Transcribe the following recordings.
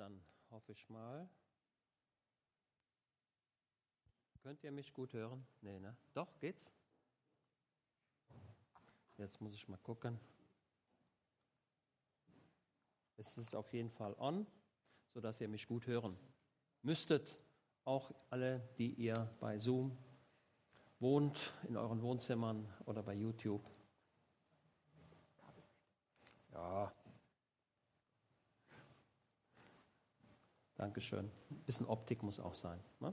dann hoffe ich mal. Könnt ihr mich gut hören? Nee, ne? Doch, geht's? Jetzt muss ich mal gucken. Es ist auf jeden Fall on, sodass ihr mich gut hören müsstet. Auch alle, die ihr bei Zoom wohnt, in euren Wohnzimmern oder bei YouTube. Ja, Dankeschön. Ein bisschen Optik muss auch sein. Ne?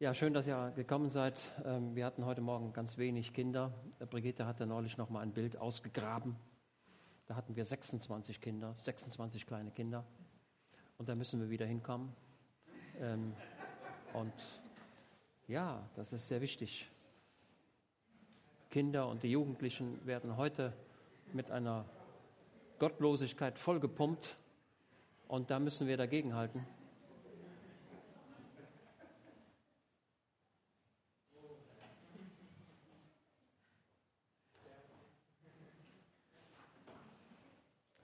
Ja, schön, dass ihr gekommen seid. Ähm, wir hatten heute Morgen ganz wenig Kinder. Brigitte hatte neulich noch mal ein Bild ausgegraben. Da hatten wir 26 Kinder, 26 kleine Kinder. Und da müssen wir wieder hinkommen. Ähm, und ja, das ist sehr wichtig. Kinder und die Jugendlichen werden heute mit einer Gottlosigkeit vollgepumpt und da müssen wir dagegenhalten.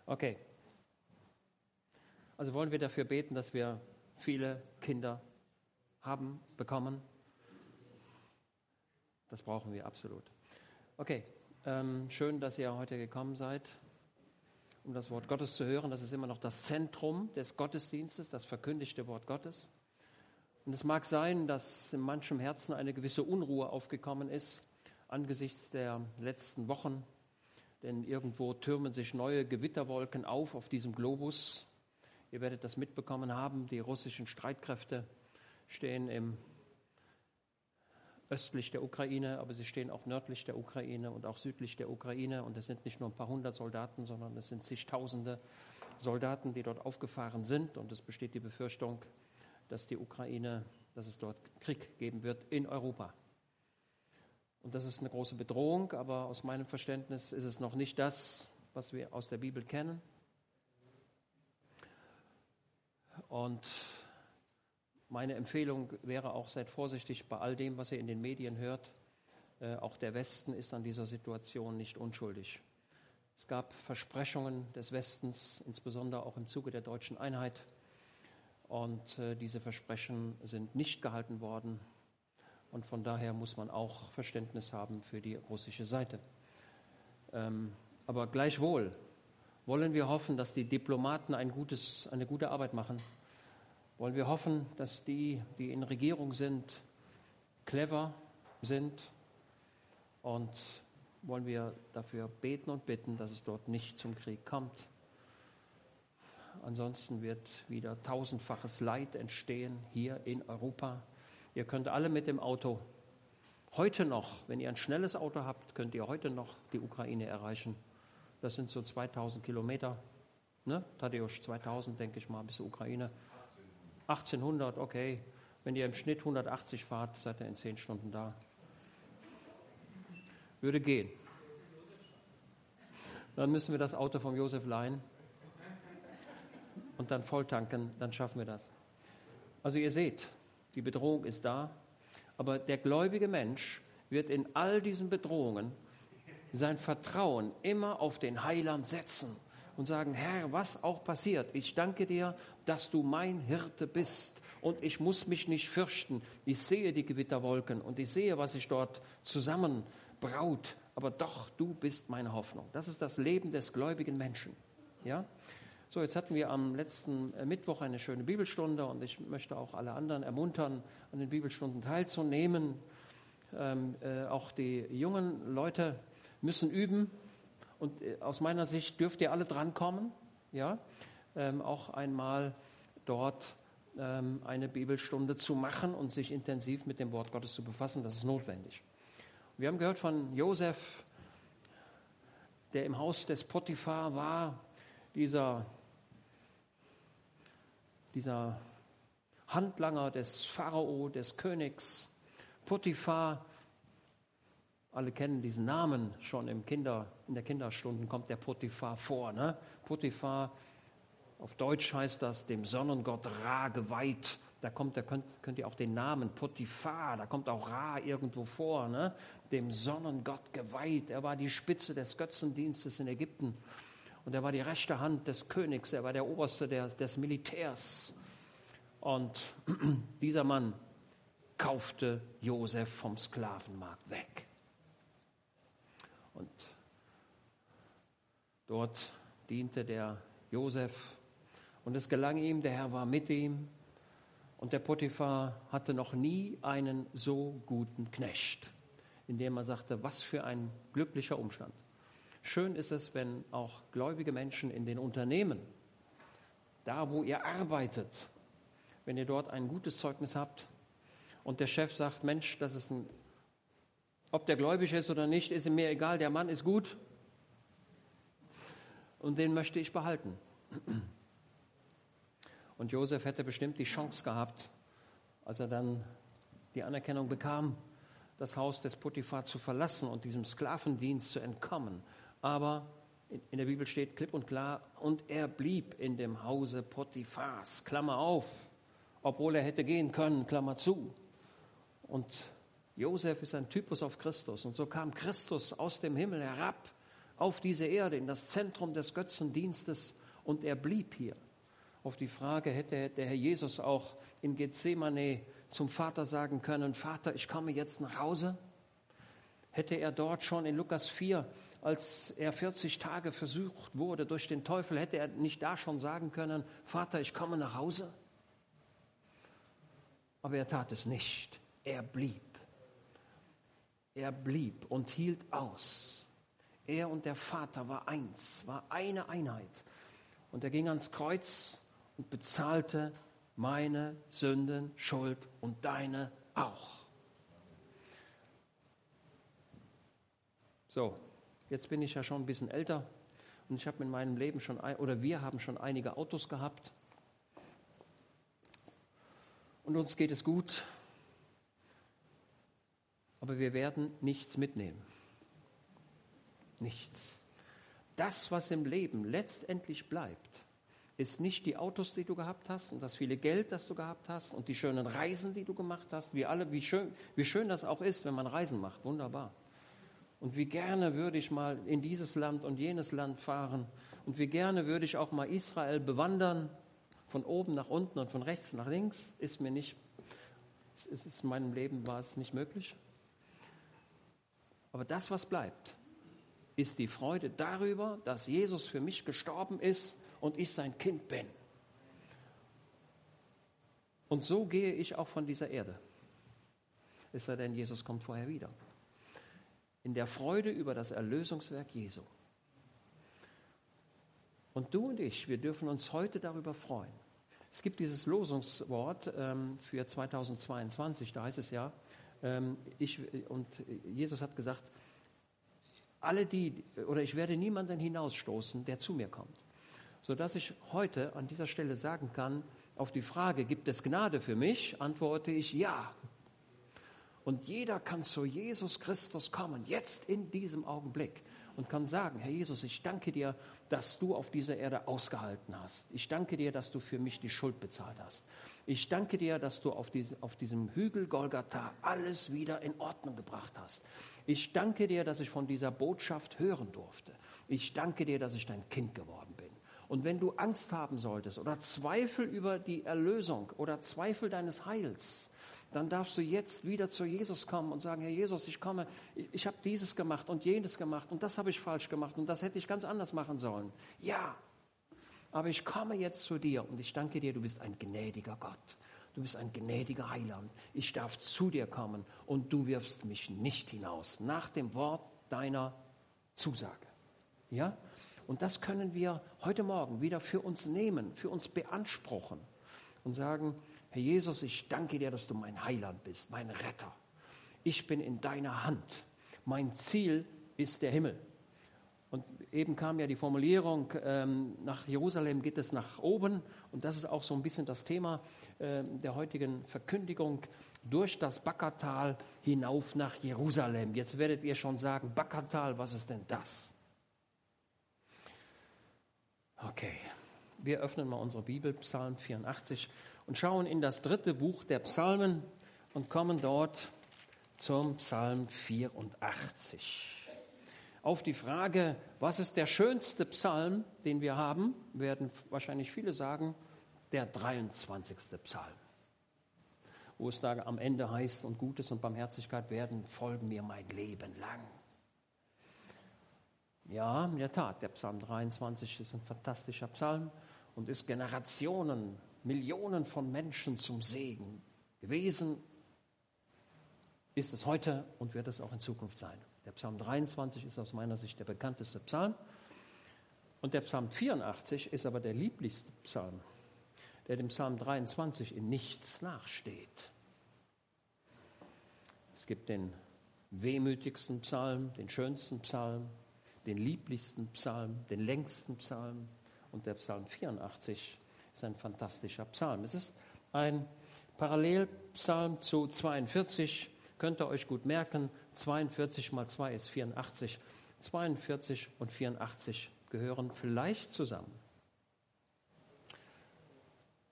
Okay. Also wollen wir dafür beten, dass wir viele Kinder haben, bekommen. Das brauchen wir absolut. Okay, ähm, schön, dass ihr heute gekommen seid um das Wort Gottes zu hören. Das ist immer noch das Zentrum des Gottesdienstes, das verkündigte Wort Gottes. Und es mag sein, dass in manchem Herzen eine gewisse Unruhe aufgekommen ist angesichts der letzten Wochen, denn irgendwo türmen sich neue Gewitterwolken auf auf diesem Globus. Ihr werdet das mitbekommen haben, die russischen Streitkräfte stehen im östlich der Ukraine, aber sie stehen auch nördlich der Ukraine und auch südlich der Ukraine. Und es sind nicht nur ein paar hundert Soldaten, sondern es sind zigtausende Soldaten, die dort aufgefahren sind. Und es besteht die Befürchtung, dass die Ukraine, dass es dort Krieg geben wird in Europa. Und das ist eine große Bedrohung, aber aus meinem Verständnis ist es noch nicht das, was wir aus der Bibel kennen. Und meine Empfehlung wäre auch, seid vorsichtig bei all dem, was ihr in den Medien hört. Äh, auch der Westen ist an dieser Situation nicht unschuldig. Es gab Versprechungen des Westens, insbesondere auch im Zuge der deutschen Einheit. Und äh, diese Versprechen sind nicht gehalten worden. Und von daher muss man auch Verständnis haben für die russische Seite. Ähm, aber gleichwohl wollen wir hoffen, dass die Diplomaten ein gutes, eine gute Arbeit machen wollen wir hoffen, dass die, die in Regierung sind, clever sind und wollen wir dafür beten und bitten, dass es dort nicht zum Krieg kommt. Ansonsten wird wieder tausendfaches Leid entstehen hier in Europa. Ihr könnt alle mit dem Auto heute noch, wenn ihr ein schnelles Auto habt, könnt ihr heute noch die Ukraine erreichen. Das sind so 2000 Kilometer. Ne? Tadeusz, 2000, denke ich mal, bis zur Ukraine. 1800, okay. Wenn ihr im Schnitt 180 fahrt, seid ihr in 10 Stunden da. Würde gehen. Dann müssen wir das Auto vom Josef leihen und dann volltanken, dann schaffen wir das. Also ihr seht, die Bedrohung ist da, aber der gläubige Mensch wird in all diesen Bedrohungen sein Vertrauen immer auf den Heiland setzen und sagen, Herr, was auch passiert, ich danke dir, dass du mein Hirte bist und ich muss mich nicht fürchten. Ich sehe die Gewitterwolken und ich sehe, was sich dort zusammenbraut, aber doch, du bist meine Hoffnung. Das ist das Leben des gläubigen Menschen. Ja? So, jetzt hatten wir am letzten äh, Mittwoch eine schöne Bibelstunde und ich möchte auch alle anderen ermuntern, an den Bibelstunden teilzunehmen. Ähm, äh, auch die jungen Leute müssen üben, und äh, aus meiner Sicht dürft ihr alle drankommen, ja, ähm, auch einmal dort ähm, eine Bibelstunde zu machen und sich intensiv mit dem Wort Gottes zu befassen. Das ist notwendig. Wir haben gehört von Josef, der im Haus des Potiphar war, dieser, dieser Handlanger des Pharao, des Königs. Potiphar alle kennen diesen Namen schon im Kinder, in der Kinderstunden kommt der Potiphar vor. Ne? Potiphar, auf Deutsch heißt das dem Sonnengott Ra geweiht. Da kommt, da könnt, könnt ihr auch den Namen Potiphar, da kommt auch Ra irgendwo vor, ne? dem Sonnengott geweiht. Er war die Spitze des Götzendienstes in Ägypten. Und er war die rechte Hand des Königs, er war der Oberste der, des Militärs. Und dieser Mann kaufte Josef vom Sklavenmarkt weg. Und dort diente der Josef und es gelang ihm, der Herr war mit ihm und der Potiphar hatte noch nie einen so guten Knecht, indem er sagte, was für ein glücklicher Umstand. Schön ist es, wenn auch gläubige Menschen in den Unternehmen, da wo ihr arbeitet, wenn ihr dort ein gutes Zeugnis habt und der Chef sagt, Mensch, das ist ein, ob der gläubig ist oder nicht, ist mir egal, der Mann ist gut und den möchte ich behalten. Und Josef hätte bestimmt die Chance gehabt, als er dann die Anerkennung bekam, das Haus des Potiphar zu verlassen und diesem Sklavendienst zu entkommen. Aber in der Bibel steht klipp und klar, und er blieb in dem Hause Potiphars, Klammer auf, obwohl er hätte gehen können, Klammer zu. Und Josef ist ein Typus auf Christus. Und so kam Christus aus dem Himmel herab auf diese Erde, in das Zentrum des Götzendienstes, und er blieb hier. Auf die Frage hätte der Herr Jesus auch in Gethsemane zum Vater sagen können, Vater, ich komme jetzt nach Hause? Hätte er dort schon in Lukas 4, als er 40 Tage versucht wurde durch den Teufel, hätte er nicht da schon sagen können, Vater, ich komme nach Hause? Aber er tat es nicht. Er blieb. Er blieb und hielt aus. Er und der Vater war eins, war eine Einheit. Und er ging ans Kreuz und bezahlte meine Sünden, Schuld und deine auch. So, jetzt bin ich ja schon ein bisschen älter und ich habe in meinem Leben schon, ein, oder wir haben schon einige Autos gehabt. Und uns geht es gut, aber wir werden nichts mitnehmen. Nichts. Das, was im Leben letztendlich bleibt, ist nicht die Autos, die du gehabt hast und das viele Geld, das du gehabt hast und die schönen Reisen, die du gemacht hast. Wie, alle, wie, schön, wie schön das auch ist, wenn man Reisen macht. Wunderbar. Und wie gerne würde ich mal in dieses Land und jenes Land fahren. Und wie gerne würde ich auch mal Israel bewandern. Von oben nach unten und von rechts nach links. Ist mir nicht, es ist in meinem Leben war es nicht möglich. Aber das, was bleibt, ist die Freude darüber, dass Jesus für mich gestorben ist und ich sein Kind bin. Und so gehe ich auch von dieser Erde. Es sei denn, Jesus kommt vorher wieder. In der Freude über das Erlösungswerk Jesu. Und du und ich, wir dürfen uns heute darüber freuen. Es gibt dieses Losungswort ähm, für 2022, da heißt es ja, ähm, ich, und Jesus hat gesagt, alle die, oder ich werde niemanden hinausstoßen, der zu mir kommt sodass ich heute an dieser Stelle sagen kann, auf die Frage, gibt es Gnade für mich, antworte ich ja. Und jeder kann zu Jesus Christus kommen, jetzt in diesem Augenblick, und kann sagen, Herr Jesus, ich danke dir, dass du auf dieser Erde ausgehalten hast. Ich danke dir, dass du für mich die Schuld bezahlt hast. Ich danke dir, dass du auf, diese, auf diesem Hügel Golgatha alles wieder in Ordnung gebracht hast. Ich danke dir, dass ich von dieser Botschaft hören durfte. Ich danke dir, dass ich dein Kind geworden bin. Und wenn du Angst haben solltest oder Zweifel über die Erlösung oder Zweifel deines Heils, dann darfst du jetzt wieder zu Jesus kommen und sagen, Herr Jesus, ich komme, ich, ich habe dieses gemacht und jenes gemacht und das habe ich falsch gemacht und das hätte ich ganz anders machen sollen. Ja, aber ich komme jetzt zu dir und ich danke dir, du bist ein gnädiger Gott. Du bist ein gnädiger Heiland. Ich darf zu dir kommen und du wirfst mich nicht hinaus nach dem Wort deiner Zusage. Ja? Und das können wir heute Morgen wieder für uns nehmen, für uns beanspruchen und sagen, Herr Jesus, ich danke dir, dass du mein Heiland bist, mein Retter. Ich bin in deiner Hand. Mein Ziel ist der Himmel. Und eben kam ja die Formulierung, ähm, nach Jerusalem geht es nach oben. Und das ist auch so ein bisschen das Thema äh, der heutigen Verkündigung. Durch das Backertal hinauf nach Jerusalem. Jetzt werdet ihr schon sagen, Backertal, was ist denn das? Okay, wir öffnen mal unsere Bibel, Psalm 84, und schauen in das dritte Buch der Psalmen und kommen dort zum Psalm 84. Auf die Frage, was ist der schönste Psalm, den wir haben, werden wahrscheinlich viele sagen, der 23. Psalm. Wo es da am Ende heißt, und Gutes und Barmherzigkeit werden folgen mir mein Leben lang. Ja, in der Tat, der Psalm 23 ist ein fantastischer Psalm und ist Generationen, Millionen von Menschen zum Segen gewesen, ist es heute und wird es auch in Zukunft sein. Der Psalm 23 ist aus meiner Sicht der bekannteste Psalm. Und der Psalm 84 ist aber der lieblichste Psalm, der dem Psalm 23 in nichts nachsteht. Es gibt den wehmütigsten Psalm, den schönsten Psalm, den lieblichsten Psalm, den längsten Psalm. Und der Psalm 84 ist ein fantastischer Psalm. Es ist ein Parallelpsalm zu 42, könnt ihr euch gut merken. 42 mal 2 ist 84. 42 und 84 gehören vielleicht zusammen.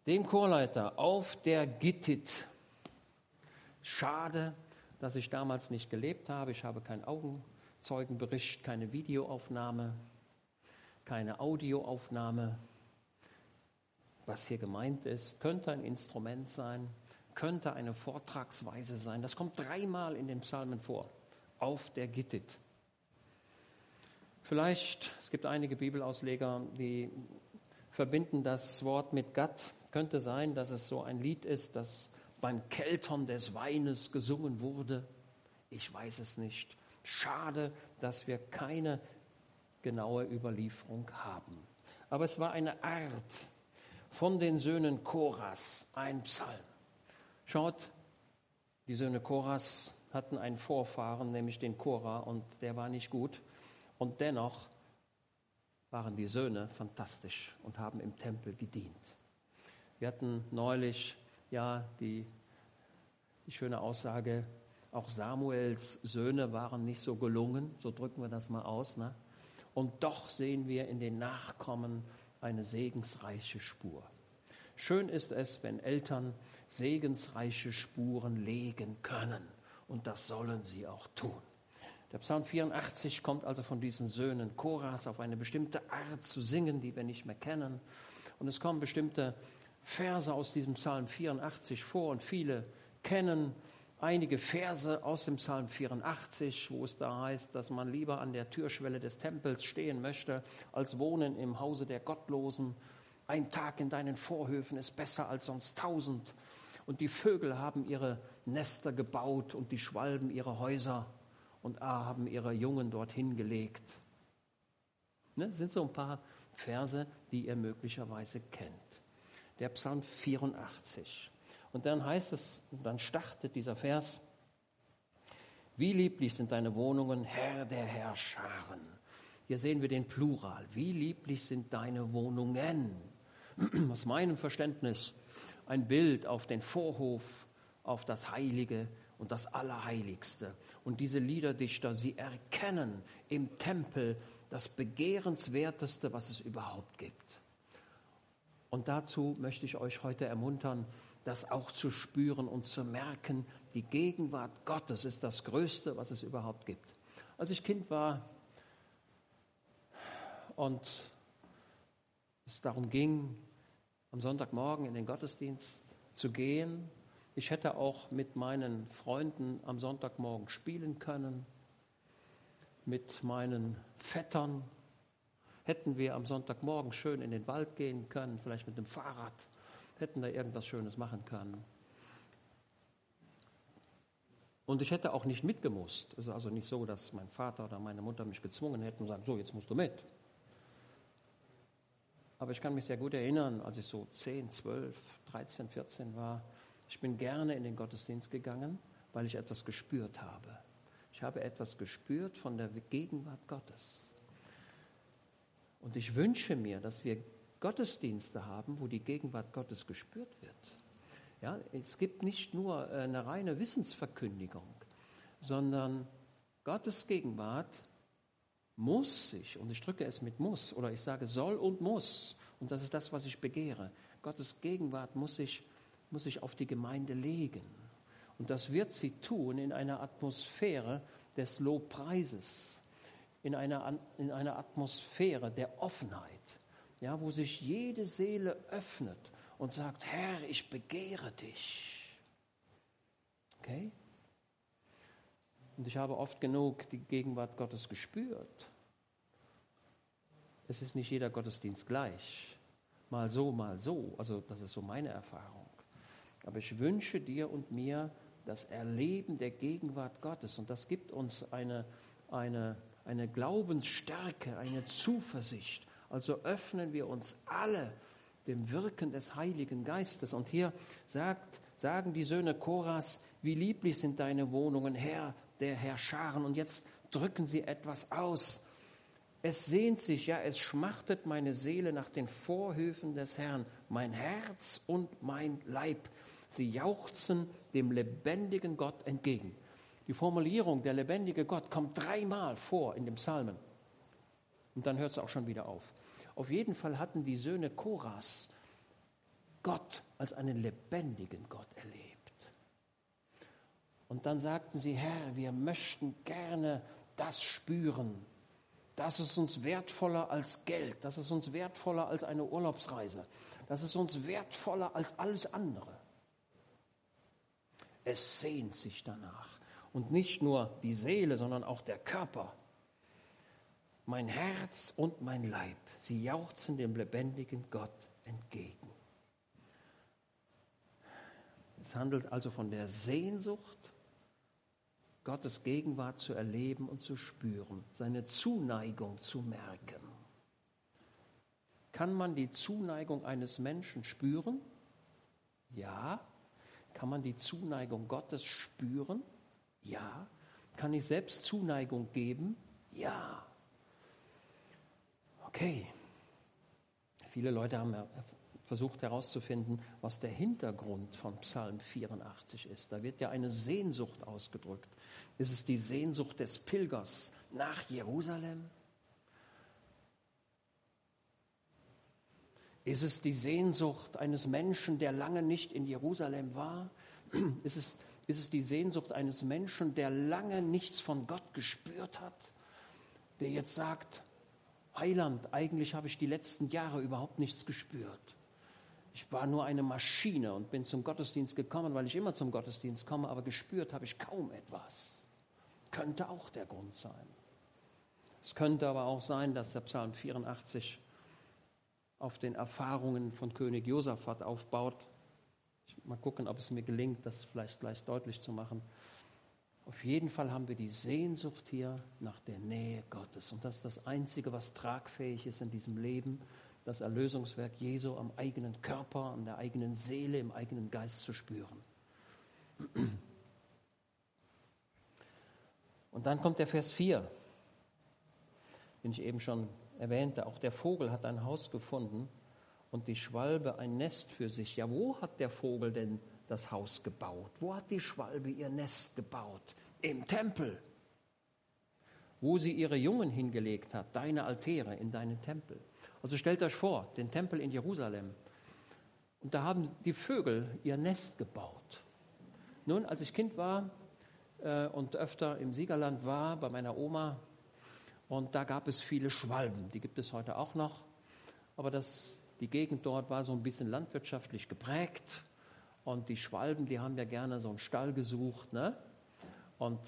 Dem Chorleiter auf der Gittit. Schade, dass ich damals nicht gelebt habe. Ich habe keinen Augenzeugenbericht, keine Videoaufnahme, keine Audioaufnahme. Was hier gemeint ist, könnte ein Instrument sein, könnte eine Vortragsweise sein. Das kommt dreimal in den Psalmen vor. Auf der Gittit. Vielleicht, es gibt einige Bibelausleger, die verbinden das Wort mit Gott. Könnte sein, dass es so ein Lied ist, das beim Keltern des Weines gesungen wurde. Ich weiß es nicht. Schade, dass wir keine genaue Überlieferung haben. Aber es war eine Art von den Söhnen Koras, ein Psalm. Schaut, die Söhne Koras hatten einen Vorfahren, nämlich den Korah, und der war nicht gut. Und dennoch waren die Söhne fantastisch und haben im Tempel gedient. Wir hatten neulich ja die, die schöne Aussage, auch Samuels Söhne waren nicht so gelungen, so drücken wir das mal aus. Ne? Und doch sehen wir in den Nachkommen eine segensreiche Spur. Schön ist es, wenn Eltern segensreiche Spuren legen können. Und das sollen sie auch tun. Der Psalm 84 kommt also von diesen Söhnen Koras auf eine bestimmte Art zu singen, die wir nicht mehr kennen. Und es kommen bestimmte Verse aus diesem Psalm 84 vor und viele kennen einige Verse aus dem Psalm 84, wo es da heißt, dass man lieber an der Türschwelle des Tempels stehen möchte, als wohnen im Hause der Gottlosen. Ein Tag in deinen Vorhöfen ist besser als sonst tausend. Und die Vögel haben ihre Nester gebaut und die Schwalben ihre Häuser und haben ihre Jungen dorthin gelegt. Ne, das sind so ein paar Verse, die ihr möglicherweise kennt. Der Psalm 84. Und dann heißt es, dann startet dieser Vers, wie lieblich sind deine Wohnungen, Herr der Herrscharen. Hier sehen wir den Plural. Wie lieblich sind deine Wohnungen? Aus meinem Verständnis ein Bild auf den Vorhof, auf das Heilige und das Allerheiligste. Und diese Liederdichter, sie erkennen im Tempel das Begehrenswerteste, was es überhaupt gibt. Und dazu möchte ich euch heute ermuntern, das auch zu spüren und zu merken, die Gegenwart Gottes ist das Größte, was es überhaupt gibt. Als ich Kind war und es darum ging, am Sonntagmorgen in den Gottesdienst zu gehen, ich hätte auch mit meinen Freunden am Sonntagmorgen spielen können, mit meinen Vettern hätten wir am Sonntagmorgen schön in den Wald gehen können, vielleicht mit dem Fahrrad hätten da irgendwas Schönes machen können. Und ich hätte auch nicht mitgemusst. Es ist also nicht so, dass mein Vater oder meine Mutter mich gezwungen hätten und sagen, so, jetzt musst du mit. Aber ich kann mich sehr gut erinnern, als ich so 10, 12, 13, 14 war, ich bin gerne in den Gottesdienst gegangen, weil ich etwas gespürt habe. Ich habe etwas gespürt von der Gegenwart Gottes. Und ich wünsche mir, dass wir Gottesdienste haben, wo die Gegenwart Gottes gespürt wird. Ja, es gibt nicht nur äh, eine reine Wissensverkündigung, sondern Gottes Gegenwart muss sich, und ich drücke es mit muss, oder ich sage soll und muss, und das ist das, was ich begehre, Gottes Gegenwart muss sich, muss sich auf die Gemeinde legen. Und das wird sie tun in einer Atmosphäre des Lobpreises, in einer, in einer Atmosphäre der Offenheit, ja, wo sich jede Seele öffnet und sagt, Herr, ich begehre dich. Okay? Und ich habe oft genug die Gegenwart Gottes gespürt. Es ist nicht jeder Gottesdienst gleich. Mal so, mal so. Also das ist so meine Erfahrung. Aber ich wünsche dir und mir das Erleben der Gegenwart Gottes. Und das gibt uns eine, eine, eine Glaubensstärke, eine Zuversicht. Also öffnen wir uns alle dem Wirken des Heiligen Geistes. Und hier sagt, sagen die Söhne Koras, wie lieblich sind deine Wohnungen, Herr der Herr Scharen. Und jetzt drücken sie etwas aus. Es sehnt sich, ja, es schmachtet meine Seele nach den Vorhöfen des Herrn, mein Herz und mein Leib. Sie jauchzen dem lebendigen Gott entgegen. Die Formulierung der lebendige Gott kommt dreimal vor in dem Psalmen. Und dann hört es auch schon wieder auf. Auf jeden Fall hatten die Söhne Koras Gott als einen lebendigen Gott erlebt. Und dann sagten sie, Herr, wir möchten gerne das spüren. Das ist uns wertvoller als Geld. Das ist uns wertvoller als eine Urlaubsreise. Das ist uns wertvoller als alles andere. Es sehnt sich danach. Und nicht nur die Seele, sondern auch der Körper. Mein Herz und mein Leib, sie jauchzen dem lebendigen Gott entgegen. Es handelt also von der Sehnsucht, Gottes Gegenwart zu erleben und zu spüren, seine Zuneigung zu merken. Kann man die Zuneigung eines Menschen spüren? Ja. Kann man die Zuneigung Gottes spüren? Ja. Kann ich selbst Zuneigung geben? Ja. Okay. Viele Leute haben versucht herauszufinden, was der Hintergrund von Psalm 84 ist. Da wird ja eine Sehnsucht ausgedrückt. Ist es die Sehnsucht des Pilgers nach Jerusalem? Ist es die Sehnsucht eines Menschen, der lange nicht in Jerusalem war? Ist es, ist es die Sehnsucht eines Menschen, der lange nichts von Gott gespürt hat? Der jetzt sagt, Heiland, eigentlich habe ich die letzten Jahre überhaupt nichts gespürt. Ich war nur eine Maschine und bin zum Gottesdienst gekommen, weil ich immer zum Gottesdienst komme, aber gespürt habe ich kaum etwas. Könnte auch der Grund sein. Es könnte aber auch sein, dass der Psalm 84 auf den Erfahrungen von König Josaphat aufbaut. Mal gucken, ob es mir gelingt, das vielleicht gleich deutlich zu machen. Auf jeden Fall haben wir die Sehnsucht hier nach der Nähe Gottes. Und das ist das Einzige, was tragfähig ist in diesem Leben, das Erlösungswerk Jesu am eigenen Körper, an der eigenen Seele, im eigenen Geist zu spüren. Und dann kommt der Vers 4, den ich eben schon erwähnte. Auch der Vogel hat ein Haus gefunden und die Schwalbe ein Nest für sich. Ja, wo hat der Vogel denn das Haus gebaut? Wo hat die Schwalbe ihr Nest gebaut? Im Tempel. Wo sie ihre Jungen hingelegt hat, deine Altäre in deinen Tempel. Also stellt euch vor, den Tempel in Jerusalem. Und da haben die Vögel ihr Nest gebaut. Nun, als ich Kind war, äh, und öfter im Siegerland war bei meiner Oma. Und da gab es viele Schwalben. Die gibt es heute auch noch. Aber das, die Gegend dort war so ein bisschen landwirtschaftlich geprägt. Und die Schwalben, die haben ja gerne so einen Stall gesucht. Ne? Und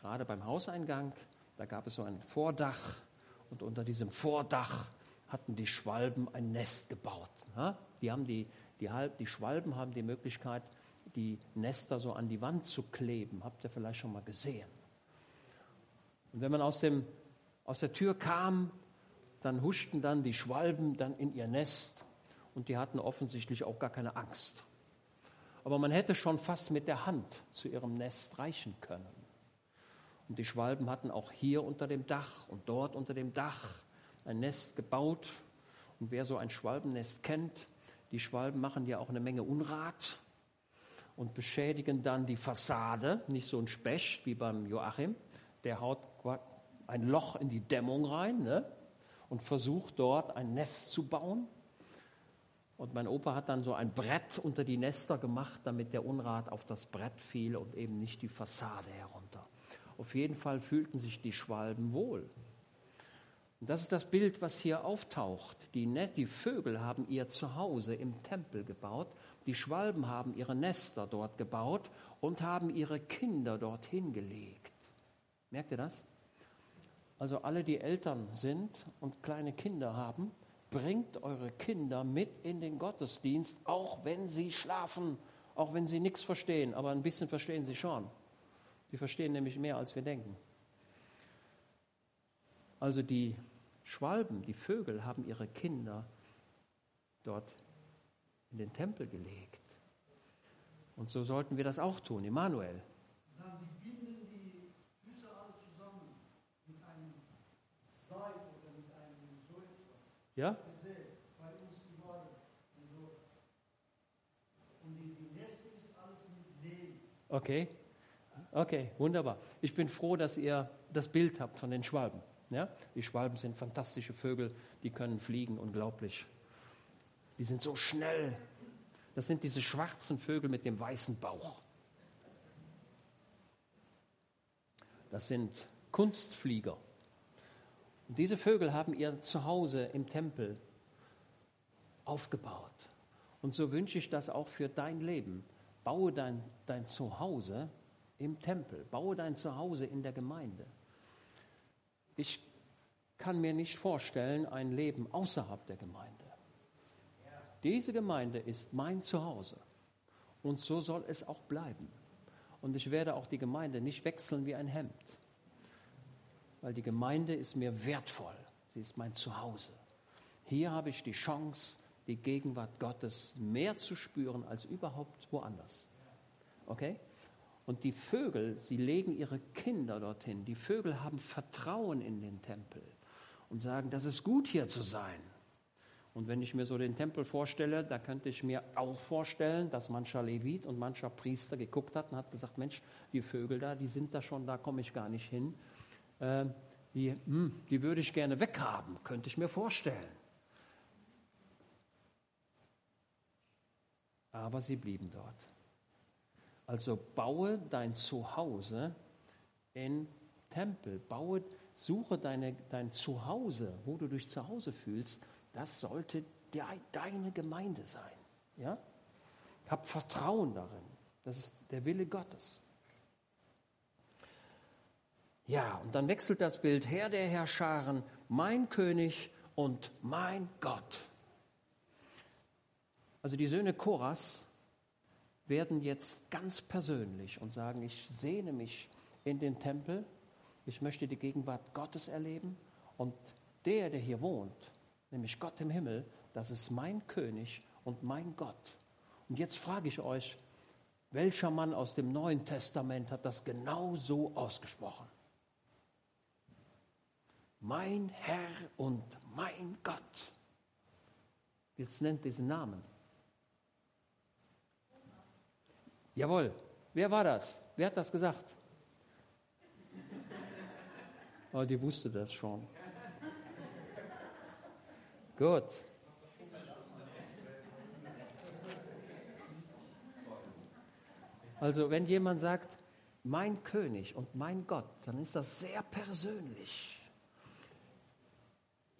gerade beim Hauseingang, da gab es so ein Vordach. Und unter diesem Vordach hatten die Schwalben ein Nest gebaut. Ne? Die, haben die, die, die Schwalben haben die Möglichkeit, die Nester so an die Wand zu kleben. Habt ihr vielleicht schon mal gesehen? Und wenn man aus, dem, aus der Tür kam, dann huschten dann die Schwalben dann in ihr Nest und die hatten offensichtlich auch gar keine Angst. Aber man hätte schon fast mit der Hand zu ihrem Nest reichen können. Und die Schwalben hatten auch hier unter dem Dach und dort unter dem Dach ein Nest gebaut. Und wer so ein Schwalbennest kennt, die Schwalben machen ja auch eine Menge Unrat und beschädigen dann die Fassade, nicht so ein Specht wie beim Joachim, der haut ein Loch in die Dämmung rein ne? und versucht dort ein Nest zu bauen. Und mein Opa hat dann so ein Brett unter die Nester gemacht, damit der Unrat auf das Brett fiel und eben nicht die Fassade herunter. Auf jeden Fall fühlten sich die Schwalben wohl. Und das ist das Bild, was hier auftaucht. Die, die Vögel haben ihr Zuhause im Tempel gebaut, die Schwalben haben ihre Nester dort gebaut und haben ihre Kinder dorthin gelegt. Merkt ihr das? Also alle, die Eltern sind und kleine Kinder haben, bringt eure Kinder mit in den Gottesdienst, auch wenn sie schlafen, auch wenn sie nichts verstehen, aber ein bisschen verstehen sie schon. Sie verstehen nämlich mehr, als wir denken. Also die Schwalben, die Vögel haben ihre Kinder dort in den Tempel gelegt. Und so sollten wir das auch tun, Immanuel. Ja? Okay. Okay, wunderbar. Ich bin froh, dass ihr das Bild habt von den Schwalben. Ja? Die Schwalben sind fantastische Vögel, die können fliegen, unglaublich. Die sind so schnell. Das sind diese schwarzen Vögel mit dem weißen Bauch. Das sind Kunstflieger. Und diese Vögel haben ihr Zuhause im Tempel aufgebaut. Und so wünsche ich das auch für dein Leben. Baue dein, dein Zuhause im Tempel. Baue dein Zuhause in der Gemeinde. Ich kann mir nicht vorstellen, ein Leben außerhalb der Gemeinde. Diese Gemeinde ist mein Zuhause. Und so soll es auch bleiben. Und ich werde auch die Gemeinde nicht wechseln wie ein Hemd weil die Gemeinde ist mir wertvoll. Sie ist mein Zuhause. Hier habe ich die Chance, die Gegenwart Gottes mehr zu spüren als überhaupt woanders. Okay? Und die Vögel, sie legen ihre Kinder dorthin. Die Vögel haben Vertrauen in den Tempel und sagen, das ist gut hier zu sein. Und wenn ich mir so den Tempel vorstelle, da könnte ich mir auch vorstellen, dass mancher Levit und mancher Priester geguckt hat und hat gesagt, Mensch, die Vögel da, die sind da schon, da komme ich gar nicht hin äh, die, hm, die würde ich gerne weghaben, könnte ich mir vorstellen. Aber sie blieben dort. Also baue dein Zuhause in Tempel, baue, suche deine, dein Zuhause, wo du dich zu Hause fühlst, das sollte der, deine Gemeinde sein. Ja? Hab Vertrauen darin. Das ist der Wille Gottes. Ja, und dann wechselt das Bild, Herr der Herrscharen, mein König und mein Gott. Also die Söhne Koras werden jetzt ganz persönlich und sagen, ich sehne mich in den Tempel, ich möchte die Gegenwart Gottes erleben und der, der hier wohnt, nämlich Gott im Himmel, das ist mein König und mein Gott. Und jetzt frage ich euch, welcher Mann aus dem Neuen Testament hat das genau so ausgesprochen? Mein Herr und mein Gott. Jetzt nennt diesen Namen. Jawohl, wer war das? Wer hat das gesagt? Oh, die wusste das schon. Gut. Also wenn jemand sagt, mein König und mein Gott, dann ist das sehr persönlich.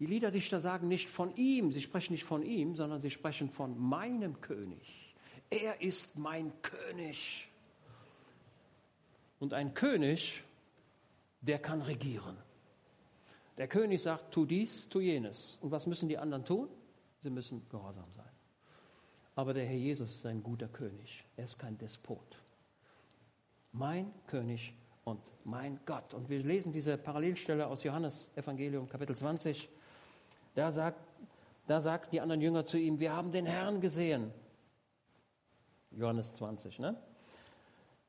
Die Liederdichter sagen nicht von ihm, sie sprechen nicht von ihm, sondern sie sprechen von meinem König. Er ist mein König. Und ein König, der kann regieren. Der König sagt, tu dies, tu jenes. Und was müssen die anderen tun? Sie müssen gehorsam sein. Aber der Herr Jesus ist ein guter König. Er ist kein Despot. Mein König und mein Gott. Und wir lesen diese Parallelstelle aus Johannes Evangelium Kapitel 20. Da sagt, da sagt die anderen Jünger zu ihm, wir haben den Herrn gesehen. Johannes 20, ne?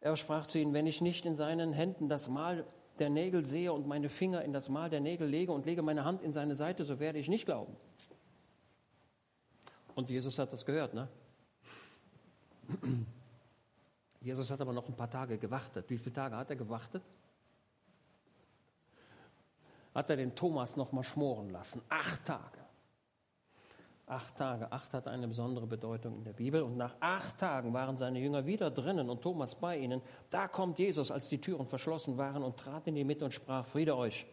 Er sprach zu ihnen, wenn ich nicht in seinen Händen das Mal der Nägel sehe und meine Finger in das Mal der Nägel lege und lege meine Hand in seine Seite, so werde ich nicht glauben. Und Jesus hat das gehört, ne? Jesus hat aber noch ein paar Tage gewartet. Wie viele Tage hat er gewartet? Hat er den Thomas noch mal schmoren lassen. Acht Tage. Acht Tage. Acht hat eine besondere Bedeutung in der Bibel. Und nach acht Tagen waren seine Jünger wieder drinnen und Thomas bei ihnen. Da kommt Jesus, als die Türen verschlossen waren, und trat in die Mitte und sprach, Friede euch.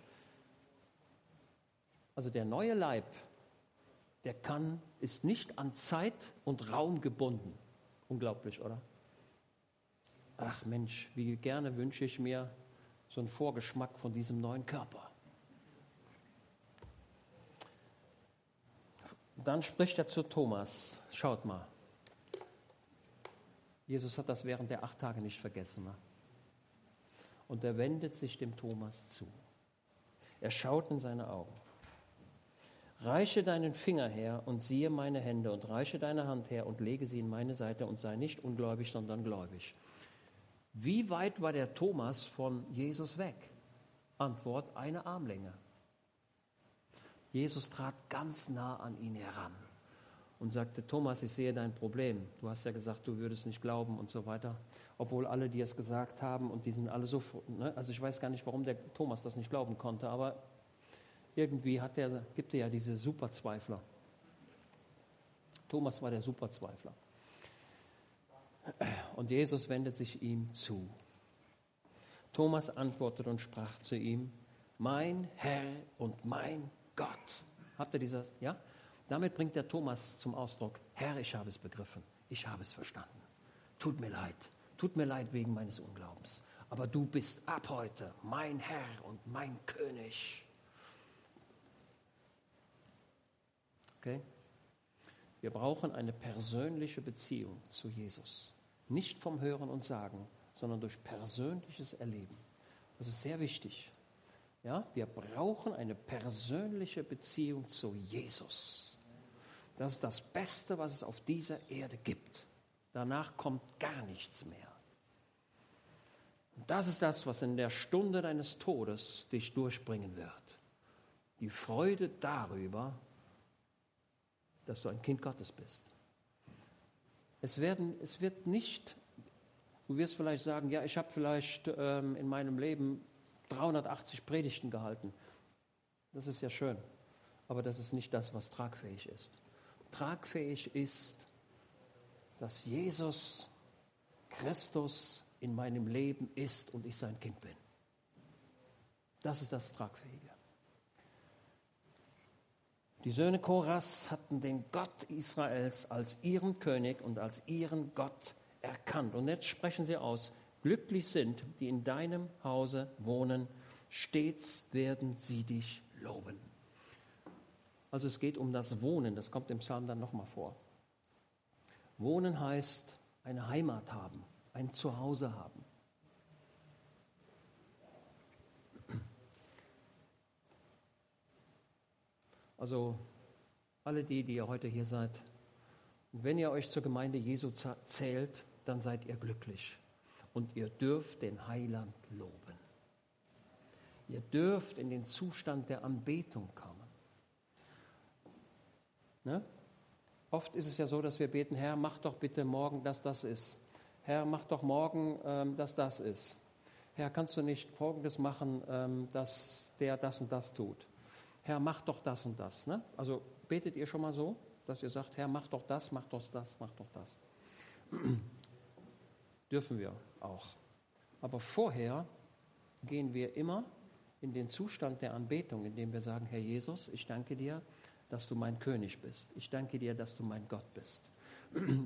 Also der neue Leib, der kann, ist nicht an Zeit und Raum gebunden. Unglaublich, oder? Ach Mensch, wie gerne wünsche ich mir so einen Vorgeschmack von diesem neuen Körper. Dann spricht er zu Thomas. Schaut mal. Jesus hat das während der acht Tage nicht vergessen. Ne? Und er wendet sich dem Thomas zu. Er schaut in seine Augen. Reiche deinen Finger her und siehe meine Hände und reiche deine Hand her und lege sie in meine Seite und sei nicht ungläubig, sondern gläubig. Wie weit war der Thomas von Jesus weg? Antwort, eine Armlänge. Jesus trat ganz nah an ihn heran und sagte, Thomas, ich sehe dein Problem. Du hast ja gesagt, du würdest nicht glauben und so weiter. Obwohl alle, die es gesagt haben, und die sind alle so, ne? also ich weiß gar nicht, warum der Thomas das nicht glauben konnte, aber irgendwie hat der, gibt er ja diese Superzweifler. Thomas war der Superzweifler. Und Jesus wendet sich ihm zu. Thomas antwortete und sprach zu ihm, mein Herr und mein Gott. Habt ihr dieses, ja? Damit bringt der Thomas zum Ausdruck, Herr, ich habe es begriffen, ich habe es verstanden. Tut mir leid, tut mir leid wegen meines Unglaubens. Aber du bist ab heute mein Herr und mein König. Okay? Wir brauchen eine persönliche Beziehung zu Jesus. Nicht vom Hören und Sagen, sondern durch persönliches Erleben. Das ist sehr wichtig. Ja, wir brauchen eine persönliche Beziehung zu Jesus. Das ist das Beste, was es auf dieser Erde gibt. Danach kommt gar nichts mehr. Und das ist das, was in der Stunde deines Todes dich durchbringen wird. Die Freude darüber, dass du ein Kind Gottes bist. Es, werden, es wird nicht, du wirst vielleicht sagen, ja, ich habe vielleicht ähm, in meinem Leben 380 Predigten gehalten. Das ist ja schön, aber das ist nicht das, was tragfähig ist. Tragfähig ist, dass Jesus Christus in meinem Leben ist und ich sein Kind bin. Das ist das Tragfähige. Die Söhne Koras hatten den Gott Israels als ihren König und als ihren Gott erkannt. Und jetzt sprechen sie aus, glücklich sind, die in deinem Hause wohnen, stets werden sie dich loben. Also es geht um das Wohnen, das kommt im Psalm dann nochmal vor. Wohnen heißt eine Heimat haben, ein Zuhause haben. Also alle die, die ihr heute hier seid, wenn ihr euch zur Gemeinde Jesu zählt, dann seid ihr glücklich und ihr dürft den Heiland loben. Ihr dürft in den Zustand der Anbetung kommen. Ne? Oft ist es ja so, dass wir beten, Herr, mach doch bitte morgen, dass das ist. Herr, mach doch morgen, ähm, dass das ist. Herr, kannst du nicht Folgendes machen, ähm, dass der das und das tut? Herr, mach doch das und das. Ne? Also betet ihr schon mal so, dass ihr sagt, Herr, mach doch das, mach doch das, mach doch das. Dürfen wir auch. Aber vorher gehen wir immer in den Zustand der Anbetung, indem wir sagen, Herr Jesus, ich danke dir, dass du mein König bist. Ich danke dir, dass du mein Gott bist.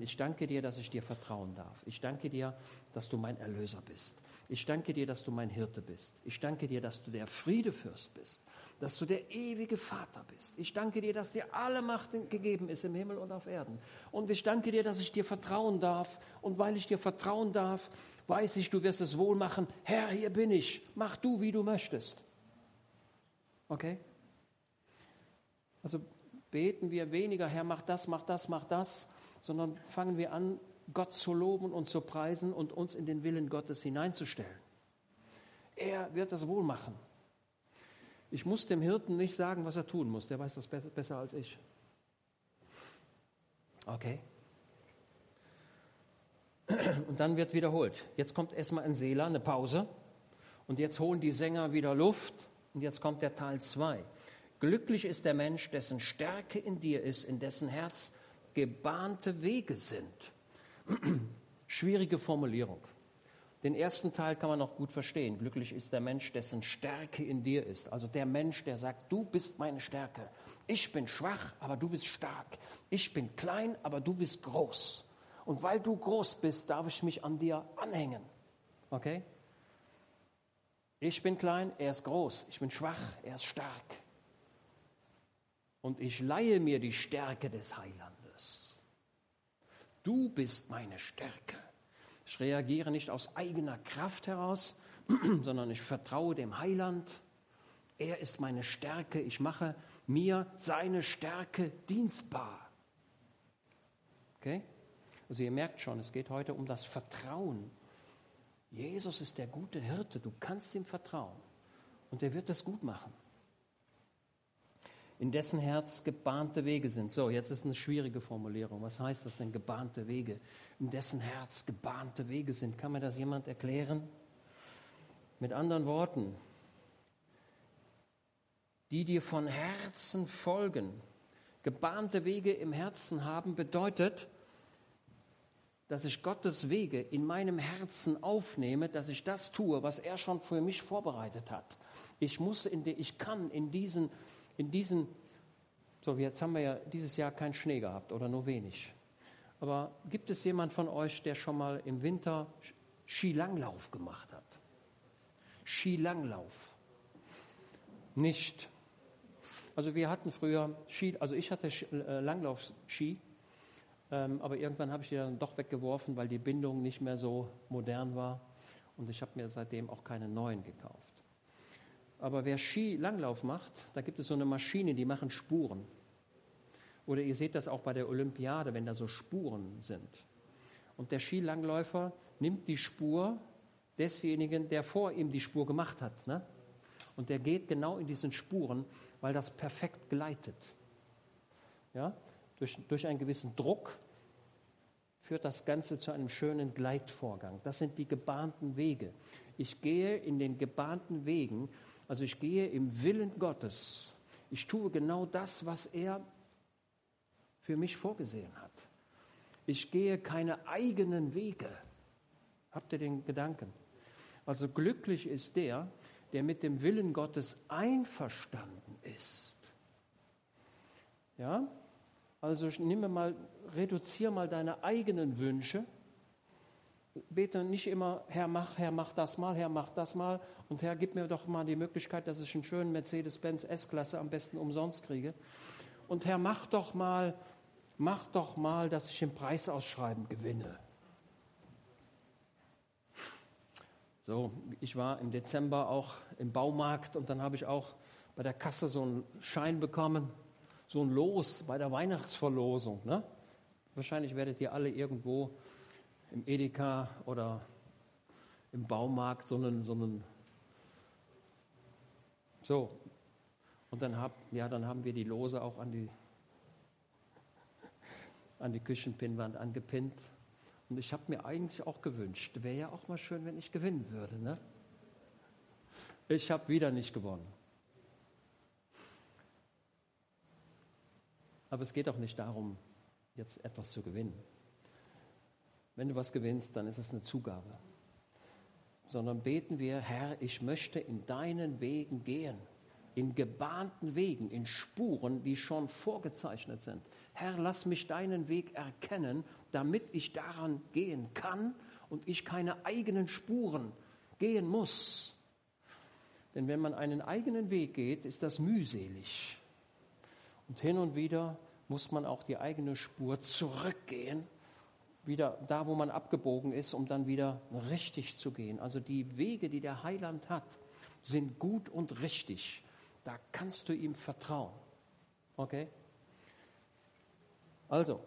Ich danke dir, dass ich dir vertrauen darf. Ich danke dir, dass du mein Erlöser bist. Ich danke dir, dass du mein Hirte bist. Ich danke dir, dass du der Friedefürst bist dass du der ewige Vater bist. Ich danke dir, dass dir alle Macht gegeben ist im Himmel und auf Erden. Und ich danke dir, dass ich dir vertrauen darf. Und weil ich dir vertrauen darf, weiß ich, du wirst es wohl machen. Herr, hier bin ich. Mach du, wie du möchtest. Okay? Also beten wir weniger, Herr, mach das, mach das, mach das, sondern fangen wir an, Gott zu loben und zu preisen und uns in den Willen Gottes hineinzustellen. Er wird das wohl machen. Ich muss dem Hirten nicht sagen, was er tun muss. Der weiß das besser als ich. Okay. Und dann wird wiederholt. Jetzt kommt erstmal ein Seela, eine Pause. Und jetzt holen die Sänger wieder Luft. Und jetzt kommt der Teil 2. Glücklich ist der Mensch, dessen Stärke in dir ist, in dessen Herz gebahnte Wege sind. Schwierige Formulierung. Den ersten Teil kann man noch gut verstehen. Glücklich ist der Mensch, dessen Stärke in dir ist. Also der Mensch, der sagt, du bist meine Stärke. Ich bin schwach, aber du bist stark. Ich bin klein, aber du bist groß. Und weil du groß bist, darf ich mich an dir anhängen. Okay? Ich bin klein, er ist groß. Ich bin schwach, er ist stark. Und ich leihe mir die Stärke des Heilandes. Du bist meine Stärke. Ich reagiere nicht aus eigener Kraft heraus, sondern ich vertraue dem Heiland. Er ist meine Stärke. Ich mache mir seine Stärke dienstbar. Okay? Also ihr merkt schon, es geht heute um das Vertrauen. Jesus ist der gute Hirte. Du kannst ihm vertrauen. Und er wird es gut machen in dessen Herz gebahnte Wege sind. So, jetzt ist eine schwierige Formulierung. Was heißt das denn, gebahnte Wege? In dessen Herz gebahnte Wege sind. Kann mir das jemand erklären? Mit anderen Worten, die dir von Herzen folgen, gebahnte Wege im Herzen haben, bedeutet, dass ich Gottes Wege in meinem Herzen aufnehme, dass ich das tue, was er schon für mich vorbereitet hat. Ich muss in die, ich kann in diesen in diesen, so jetzt haben wir ja dieses Jahr keinen Schnee gehabt oder nur wenig. Aber gibt es jemand von euch, der schon mal im Winter Skilanglauf gemacht hat? Skilanglauf. Nicht. Also wir hatten früher Ski, also ich hatte äh, Langlauf-Ski, ähm, aber irgendwann habe ich die dann doch weggeworfen, weil die Bindung nicht mehr so modern war und ich habe mir seitdem auch keine neuen gekauft. Aber wer Skilanglauf macht, da gibt es so eine Maschine, die machen Spuren. Oder ihr seht das auch bei der Olympiade, wenn da so Spuren sind. Und der Skilangläufer nimmt die Spur desjenigen, der vor ihm die Spur gemacht hat. Ne? Und der geht genau in diesen Spuren, weil das perfekt gleitet. Ja? Durch, durch einen gewissen Druck führt das Ganze zu einem schönen Gleitvorgang. Das sind die gebahnten Wege. Ich gehe in den gebahnten Wegen also ich gehe im Willen Gottes. Ich tue genau das, was er für mich vorgesehen hat. Ich gehe keine eigenen Wege. Habt ihr den Gedanken? Also glücklich ist der, der mit dem Willen Gottes einverstanden ist. Ja? Also nimm mal, reduziere mal deine eigenen Wünsche. Bete nicht immer, Herr, mach, Herr, mach das mal, Herr, mach das mal, und Herr, gib mir doch mal die Möglichkeit, dass ich einen schönen Mercedes-Benz S-Klasse am besten umsonst kriege. Und Herr, mach doch mal, mach doch mal, dass ich im Preisausschreiben gewinne. So, ich war im Dezember auch im Baumarkt und dann habe ich auch bei der Kasse so einen Schein bekommen, so ein Los bei der Weihnachtsverlosung. Ne? Wahrscheinlich werdet ihr alle irgendwo im Edeka oder im Baumarkt so einen, so so, und dann, hab, ja, dann haben wir die Lose auch an die, an die Küchenpinnwand angepinnt. Und ich habe mir eigentlich auch gewünscht, wäre ja auch mal schön, wenn ich gewinnen würde. Ne? Ich habe wieder nicht gewonnen. Aber es geht auch nicht darum, jetzt etwas zu gewinnen. Wenn du was gewinnst, dann ist es eine Zugabe sondern beten wir, Herr, ich möchte in deinen Wegen gehen, in gebahnten Wegen, in Spuren, die schon vorgezeichnet sind. Herr, lass mich deinen Weg erkennen, damit ich daran gehen kann und ich keine eigenen Spuren gehen muss. Denn wenn man einen eigenen Weg geht, ist das mühselig. Und hin und wieder muss man auch die eigene Spur zurückgehen wieder da, wo man abgebogen ist, um dann wieder richtig zu gehen. Also die Wege, die der Heiland hat, sind gut und richtig. Da kannst du ihm vertrauen. Okay? Also,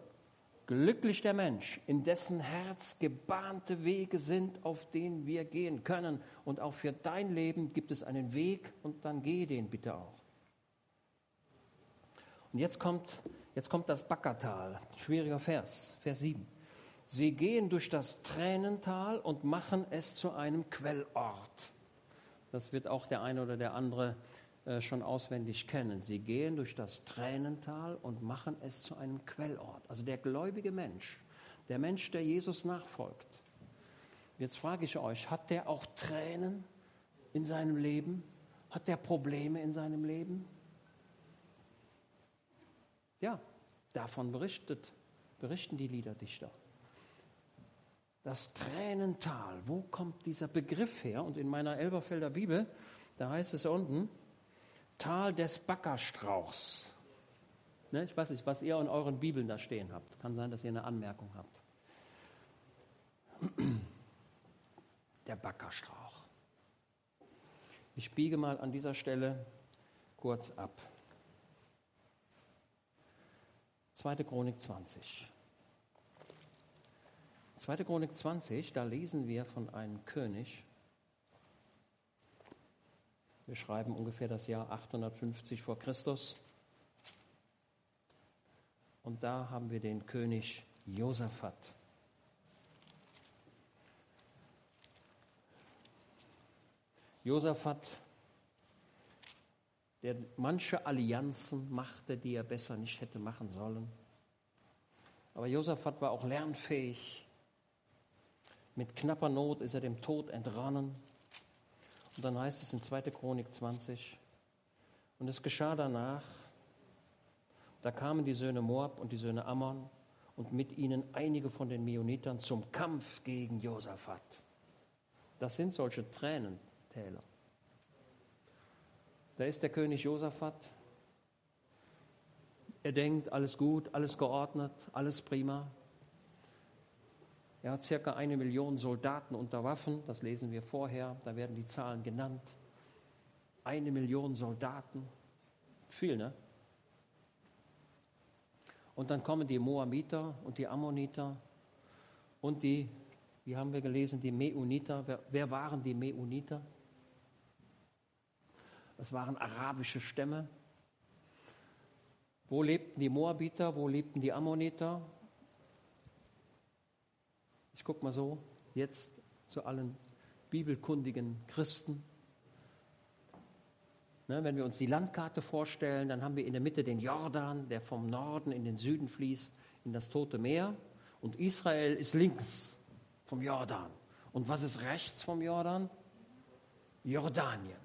glücklich der Mensch, in dessen Herz gebahnte Wege sind, auf denen wir gehen können. Und auch für dein Leben gibt es einen Weg und dann geh den bitte auch. Und jetzt kommt, jetzt kommt das Backertal, schwieriger Vers, Vers 7. Sie gehen durch das Tränental und machen es zu einem Quellort. Das wird auch der eine oder der andere äh, schon auswendig kennen. Sie gehen durch das Tränental und machen es zu einem Quellort. Also der gläubige Mensch, der Mensch, der Jesus nachfolgt. Jetzt frage ich euch, hat der auch Tränen in seinem Leben? Hat der Probleme in seinem Leben? Ja, davon berichtet, berichten die Liederdichter. Das Tränental, wo kommt dieser Begriff her? Und in meiner Elberfelder Bibel, da heißt es unten, Tal des Backerstrauchs. Ne, ich weiß nicht, was ihr in euren Bibeln da stehen habt. Kann sein, dass ihr eine Anmerkung habt. Der Backerstrauch. Ich biege mal an dieser Stelle kurz ab. 2. Chronik 20. 2. Chronik 20, da lesen wir von einem König, wir schreiben ungefähr das Jahr 850 vor Christus. Und da haben wir den König Josaphat. Josaphat, der manche Allianzen machte, die er besser nicht hätte machen sollen. Aber Josaphat war auch lernfähig. Mit knapper Not ist er dem Tod entrannen. Und dann heißt es in 2. Chronik 20, und es geschah danach, da kamen die Söhne Moab und die Söhne Ammon und mit ihnen einige von den Meonitern zum Kampf gegen Josaphat. Das sind solche Tränentäler. Da ist der König Josaphat. Er denkt, alles gut, alles geordnet, alles prima. Er hat circa eine Million Soldaten unter Waffen, das lesen wir vorher, da werden die Zahlen genannt. Eine Million Soldaten, viel, ne? Und dann kommen die Moabiter und die Ammoniter und die, wie haben wir gelesen, die Meuniter. Wer, wer waren die Meuniter? Das waren arabische Stämme. Wo lebten die Moabiter? Wo lebten die Ammoniter? Ich gucke mal so, jetzt zu allen bibelkundigen Christen. Ne, wenn wir uns die Landkarte vorstellen, dann haben wir in der Mitte den Jordan, der vom Norden in den Süden fließt, in das Tote Meer. Und Israel ist links vom Jordan. Und was ist rechts vom Jordan? Jordanien.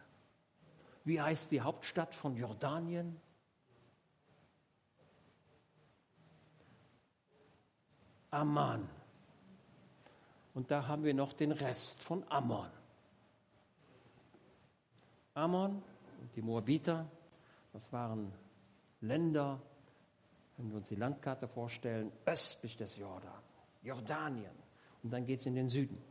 Wie heißt die Hauptstadt von Jordanien? Amman. Und da haben wir noch den Rest von Ammon. Ammon und die Moabiter, das waren Länder, wenn wir uns die Landkarte vorstellen, östlich des Jordan, Jordanien. Und dann geht es in den Süden.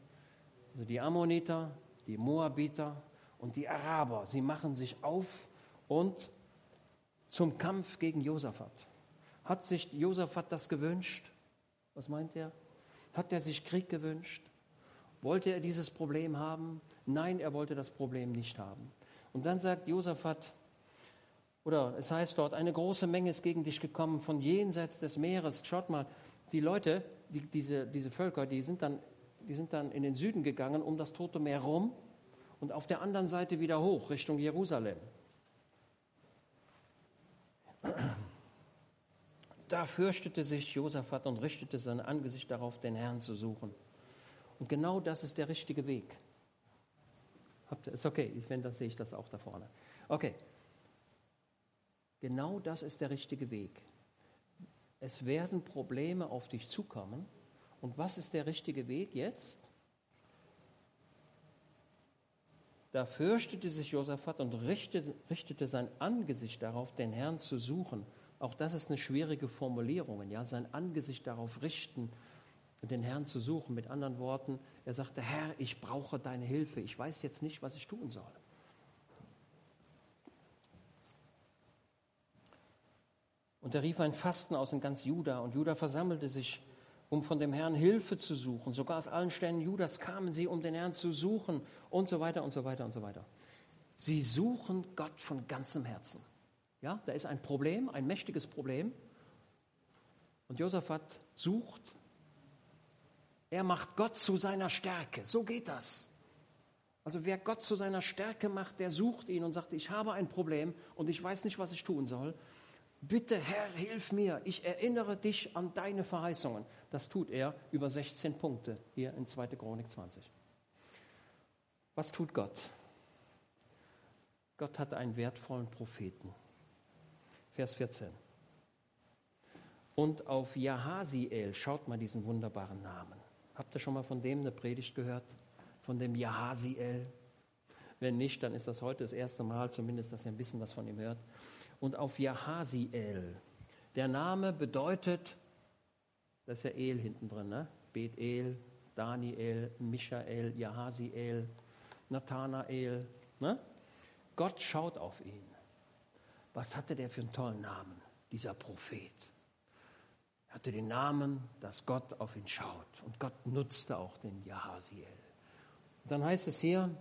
Also die Ammoniter, die Moabiter und die Araber, sie machen sich auf und zum Kampf gegen Josaphat. Hat sich Josaphat das gewünscht? Was meint er? Hat er sich Krieg gewünscht? Wollte er dieses Problem haben? Nein, er wollte das Problem nicht haben. Und dann sagt Josaphat, oder es heißt dort, eine große Menge ist gegen dich gekommen von jenseits des Meeres. Schaut mal, die Leute, die, diese, diese Völker, die sind, dann, die sind dann in den Süden gegangen, um das Tote Meer rum und auf der anderen Seite wieder hoch, Richtung Jerusalem. Da fürchtete sich Josaphat und richtete sein Angesicht darauf, den Herrn zu suchen. Und genau das ist der richtige Weg. Habt, ist okay, wenn das sehe ich das auch da vorne. Okay. Genau das ist der richtige Weg. Es werden Probleme auf dich zukommen. Und was ist der richtige Weg jetzt? Da fürchtete sich Josaphat und richtete, richtete sein Angesicht darauf, den Herrn zu suchen. Auch das ist eine schwierige Formulierung, ja, sein Angesicht darauf richten, den Herrn zu suchen. Mit anderen Worten, er sagte, Herr, ich brauche deine Hilfe, ich weiß jetzt nicht, was ich tun soll. Und er rief ein Fasten aus in ganz Juda und Juda versammelte sich, um von dem Herrn Hilfe zu suchen. Sogar aus allen Ständen Judas kamen sie, um den Herrn zu suchen und so weiter und so weiter und so weiter. Sie suchen Gott von ganzem Herzen. Ja, da ist ein Problem, ein mächtiges Problem. Und Josaphat sucht. Er macht Gott zu seiner Stärke. So geht das. Also wer Gott zu seiner Stärke macht, der sucht ihn und sagt, ich habe ein Problem und ich weiß nicht, was ich tun soll. Bitte, Herr, hilf mir. Ich erinnere dich an deine Verheißungen. Das tut er über 16 Punkte hier in 2. Chronik 20. Was tut Gott? Gott hat einen wertvollen Propheten. Vers 14. Und auf Jahasiel, schaut mal diesen wunderbaren Namen. Habt ihr schon mal von dem eine Predigt gehört? Von dem Jahasiel? Wenn nicht, dann ist das heute das erste Mal zumindest, dass ihr ein bisschen was von ihm hört. Und auf Jahasiel. Der Name bedeutet, das ist ja El hinten drin, ne? Bethel, Daniel, Michael, Jahasiel, Nathanael. Ne? Gott schaut auf ihn. Was hatte der für einen tollen Namen, dieser Prophet? Er hatte den Namen, dass Gott auf ihn schaut. Und Gott nutzte auch den Jahasiel. Dann heißt es hier,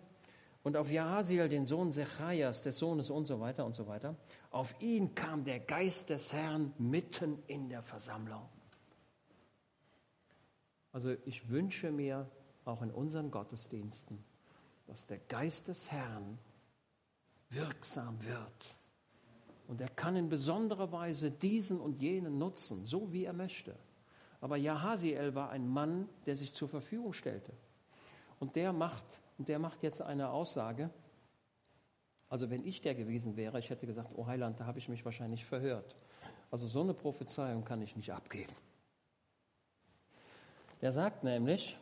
und auf Jahasiel, den Sohn Zecharias, des Sohnes und so weiter und so weiter, auf ihn kam der Geist des Herrn mitten in der Versammlung. Also ich wünsche mir auch in unseren Gottesdiensten, dass der Geist des Herrn wirksam wird. Und er kann in besonderer Weise diesen und jenen nutzen, so wie er möchte. Aber Jahasiel war ein Mann, der sich zur Verfügung stellte. Und der macht, und der macht jetzt eine Aussage. Also wenn ich der gewesen wäre, ich hätte gesagt, oh Heiland, da habe ich mich wahrscheinlich verhört. Also so eine Prophezeiung kann ich nicht abgeben. Der sagt nämlich,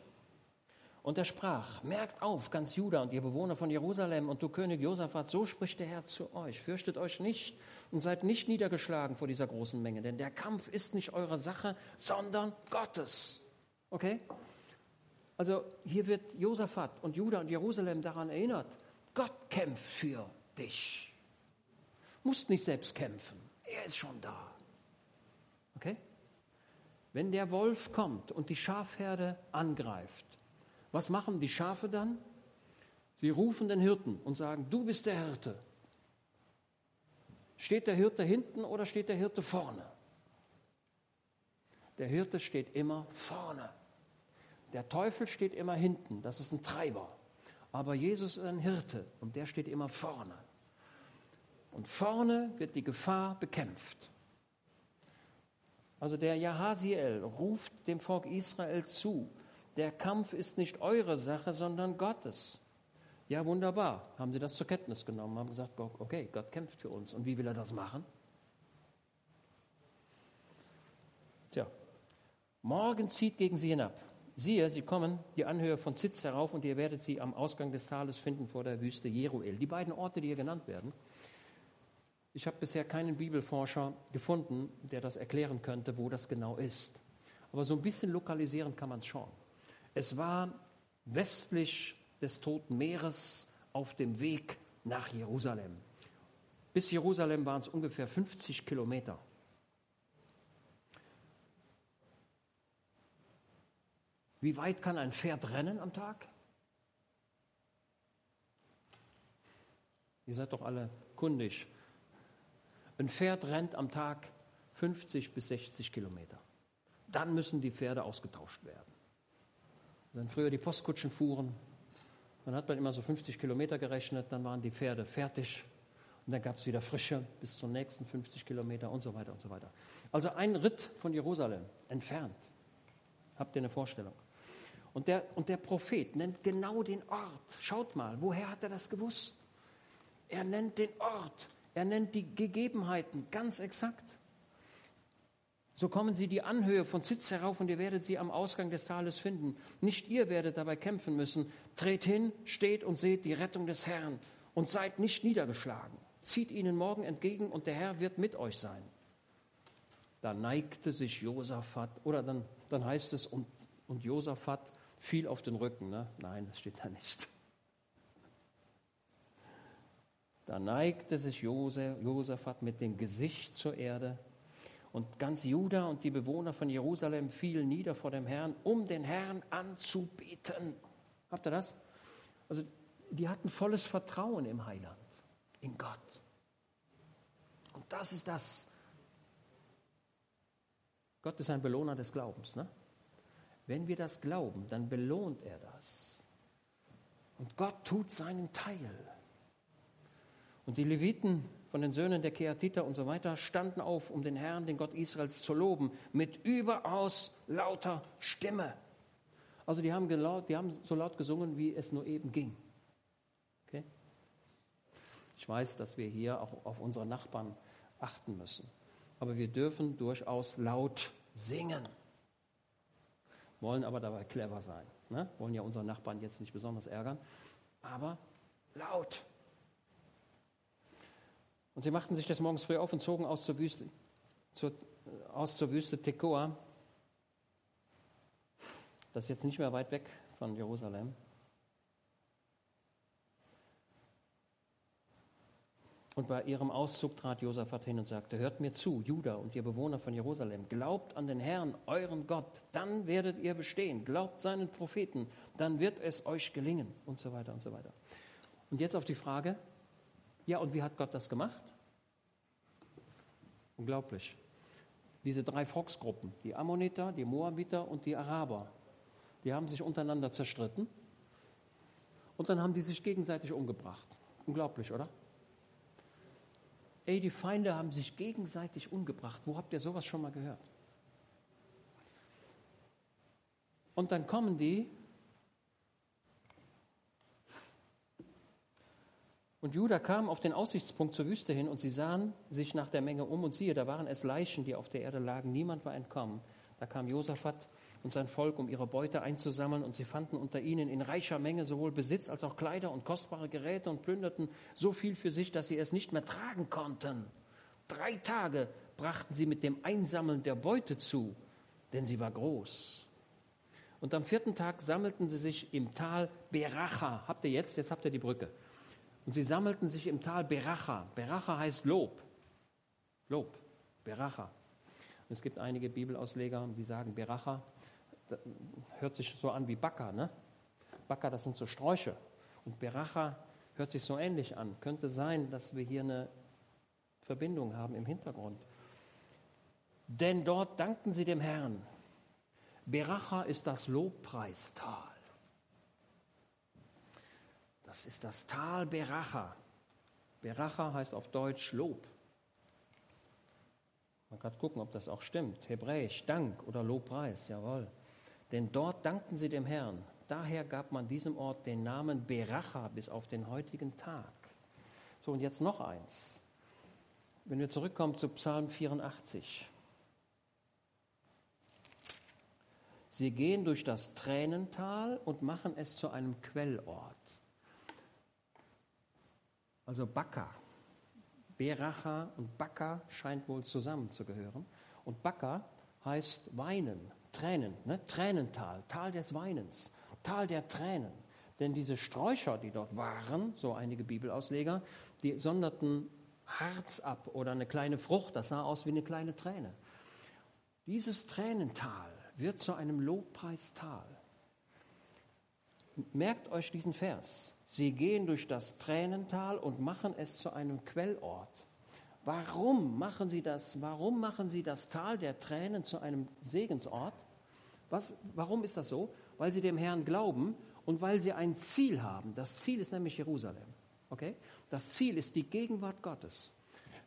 und er sprach, merkt auf, ganz Juda und ihr Bewohner von Jerusalem und du König Josaphat, so spricht der Herr zu euch. Fürchtet euch nicht und seid nicht niedergeschlagen vor dieser großen Menge, denn der Kampf ist nicht eure Sache, sondern Gottes. Okay? Also hier wird Josaphat und Juda und Jerusalem daran erinnert, Gott kämpft für dich. Musst nicht selbst kämpfen, er ist schon da. Okay? Wenn der Wolf kommt und die Schafherde angreift, was machen die Schafe dann? Sie rufen den Hirten und sagen, du bist der Hirte. Steht der Hirte hinten oder steht der Hirte vorne? Der Hirte steht immer vorne. Der Teufel steht immer hinten, das ist ein Treiber. Aber Jesus ist ein Hirte und der steht immer vorne. Und vorne wird die Gefahr bekämpft. Also der Jahasiel ruft dem Volk Israel zu, der Kampf ist nicht eure Sache, sondern Gottes. Ja, wunderbar. Haben sie das zur Kenntnis genommen, haben gesagt, okay, Gott kämpft für uns. Und wie will er das machen? Tja, morgen zieht gegen sie hinab. Siehe, sie kommen die Anhöhe von Zitz herauf und ihr werdet sie am Ausgang des Tales finden vor der Wüste Jeruel. Die beiden Orte, die hier genannt werden. Ich habe bisher keinen Bibelforscher gefunden, der das erklären könnte, wo das genau ist. Aber so ein bisschen lokalisieren kann man es schon. Es war westlich des Toten Meeres auf dem Weg nach Jerusalem. Bis Jerusalem waren es ungefähr 50 Kilometer. Wie weit kann ein Pferd rennen am Tag? Ihr seid doch alle kundig. Ein Pferd rennt am Tag 50 bis 60 Kilometer. Dann müssen die Pferde ausgetauscht werden. Wenn früher die Postkutschen fuhren, dann hat man immer so 50 Kilometer gerechnet, dann waren die Pferde fertig und dann gab es wieder frische bis zum nächsten 50 Kilometer und so weiter und so weiter. Also ein Ritt von Jerusalem entfernt. Habt ihr eine Vorstellung? Und der, und der Prophet nennt genau den Ort. Schaut mal, woher hat er das gewusst? Er nennt den Ort, er nennt die Gegebenheiten ganz exakt. So kommen sie die Anhöhe von Zitz herauf und ihr werdet sie am Ausgang des Tales finden. Nicht ihr werdet dabei kämpfen müssen. Tretet hin, steht und seht die Rettung des Herrn und seid nicht niedergeschlagen. Zieht ihnen morgen entgegen und der Herr wird mit euch sein. Da neigte sich Josaphat, oder dann, dann heißt es, und, und Josaphat fiel auf den Rücken. Ne? Nein, das steht da nicht. Da neigte sich Josaphat mit dem Gesicht zur Erde und ganz Juda und die Bewohner von Jerusalem fielen nieder vor dem Herrn, um den Herrn anzubeten. Habt ihr das? Also die hatten volles Vertrauen im Heiland, in Gott. Und das ist das. Gott ist ein Belohner des Glaubens. Ne? Wenn wir das glauben, dann belohnt er das. Und Gott tut seinen Teil. Und die Leviten von den Söhnen der Keatiter und so weiter standen auf, um den Herrn, den Gott Israels, zu loben, mit überaus lauter Stimme. Also die haben, gelaut, die haben so laut gesungen, wie es nur eben ging. Okay? Ich weiß, dass wir hier auch auf unsere Nachbarn achten müssen. Aber wir dürfen durchaus laut singen. Wollen aber dabei clever sein. Ne? Wollen ja unsere Nachbarn jetzt nicht besonders ärgern. Aber laut. Und sie machten sich des Morgens früh auf und zogen aus zur Wüste, zur, aus zur Wüste Tekoa. Das ist jetzt nicht mehr weit weg von Jerusalem. Und bei ihrem Auszug trat Josaphat hin und sagte, hört mir zu, Juda und ihr Bewohner von Jerusalem, glaubt an den Herrn, euren Gott, dann werdet ihr bestehen. Glaubt seinen Propheten, dann wird es euch gelingen und so weiter und so weiter. Und jetzt auf die Frage, ja, und wie hat Gott das gemacht? Unglaublich. Diese drei Volksgruppen, die Ammoniter, die Moabiter und die Araber, die haben sich untereinander zerstritten und dann haben die sich gegenseitig umgebracht. Unglaublich, oder? Ey, die Feinde haben sich gegenseitig umgebracht. Wo habt ihr sowas schon mal gehört? Und dann kommen die Und Judah kam auf den Aussichtspunkt zur Wüste hin und sie sahen sich nach der Menge um und siehe, da waren es Leichen, die auf der Erde lagen. Niemand war entkommen. Da kam Josaphat und sein Volk, um ihre Beute einzusammeln und sie fanden unter ihnen in reicher Menge sowohl Besitz als auch Kleider und kostbare Geräte und plünderten so viel für sich, dass sie es nicht mehr tragen konnten. Drei Tage brachten sie mit dem Einsammeln der Beute zu, denn sie war groß. Und am vierten Tag sammelten sie sich im Tal Beracha. Habt ihr jetzt? Jetzt habt ihr die Brücke. Und sie sammelten sich im Tal Beracha. Beracha heißt Lob. Lob. Beracha. Und es gibt einige Bibelausleger, die sagen, Beracha hört sich so an wie Baka. Ne? Baka, das sind so Sträuche. Und Beracha hört sich so ähnlich an. Könnte sein, dass wir hier eine Verbindung haben im Hintergrund. Denn dort dankten sie dem Herrn. Beracha ist das Lobpreistal. Das ist das Tal Beracha. Beracha heißt auf Deutsch Lob. Man kann gucken, ob das auch stimmt. Hebräisch, Dank oder Lobpreis, jawohl. Denn dort dankten sie dem Herrn. Daher gab man diesem Ort den Namen Beracha bis auf den heutigen Tag. So, und jetzt noch eins. Wenn wir zurückkommen zu Psalm 84. Sie gehen durch das Tränental und machen es zu einem Quellort. Also Baka. Beracha und Baka scheint wohl zusammenzugehören. Und Baka heißt weinen, Tränen, ne? Tränental, Tal des Weinens, Tal der Tränen. Denn diese Sträucher, die dort waren, so einige Bibelausleger, die sonderten Harz ab oder eine kleine Frucht, das sah aus wie eine kleine Träne. Dieses Tränental wird zu einem Lobpreistal. Merkt euch diesen Vers. Sie gehen durch das Tränental und machen es zu einem Quellort. Warum machen sie das? Warum machen sie das Tal der Tränen zu einem Segensort? Was, warum ist das so? Weil sie dem Herrn glauben und weil sie ein Ziel haben. Das Ziel ist nämlich Jerusalem. Okay? Das Ziel ist die Gegenwart Gottes.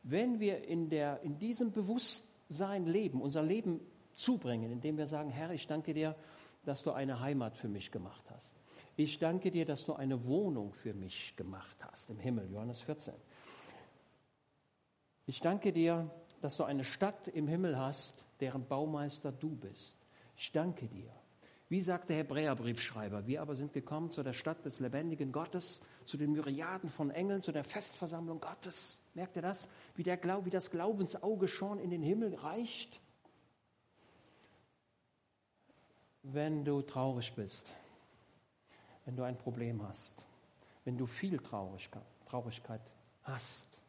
Wenn wir in, der, in diesem Bewusstsein leben, unser Leben zubringen, indem wir sagen, Herr, ich danke dir, dass du eine Heimat für mich gemacht hast. Ich danke dir, dass du eine Wohnung für mich gemacht hast im Himmel, Johannes 14. Ich danke dir, dass du eine Stadt im Himmel hast, deren Baumeister du bist. Ich danke dir. Wie sagt der Hebräerbriefschreiber, wir aber sind gekommen zu der Stadt des lebendigen Gottes, zu den Myriaden von Engeln, zu der Festversammlung Gottes. Merkt ihr das? Wie, der Glaub, wie das Glaubensauge schon in den Himmel reicht? Wenn du traurig bist, wenn du ein Problem hast, wenn du viel Traurigkeit, hast,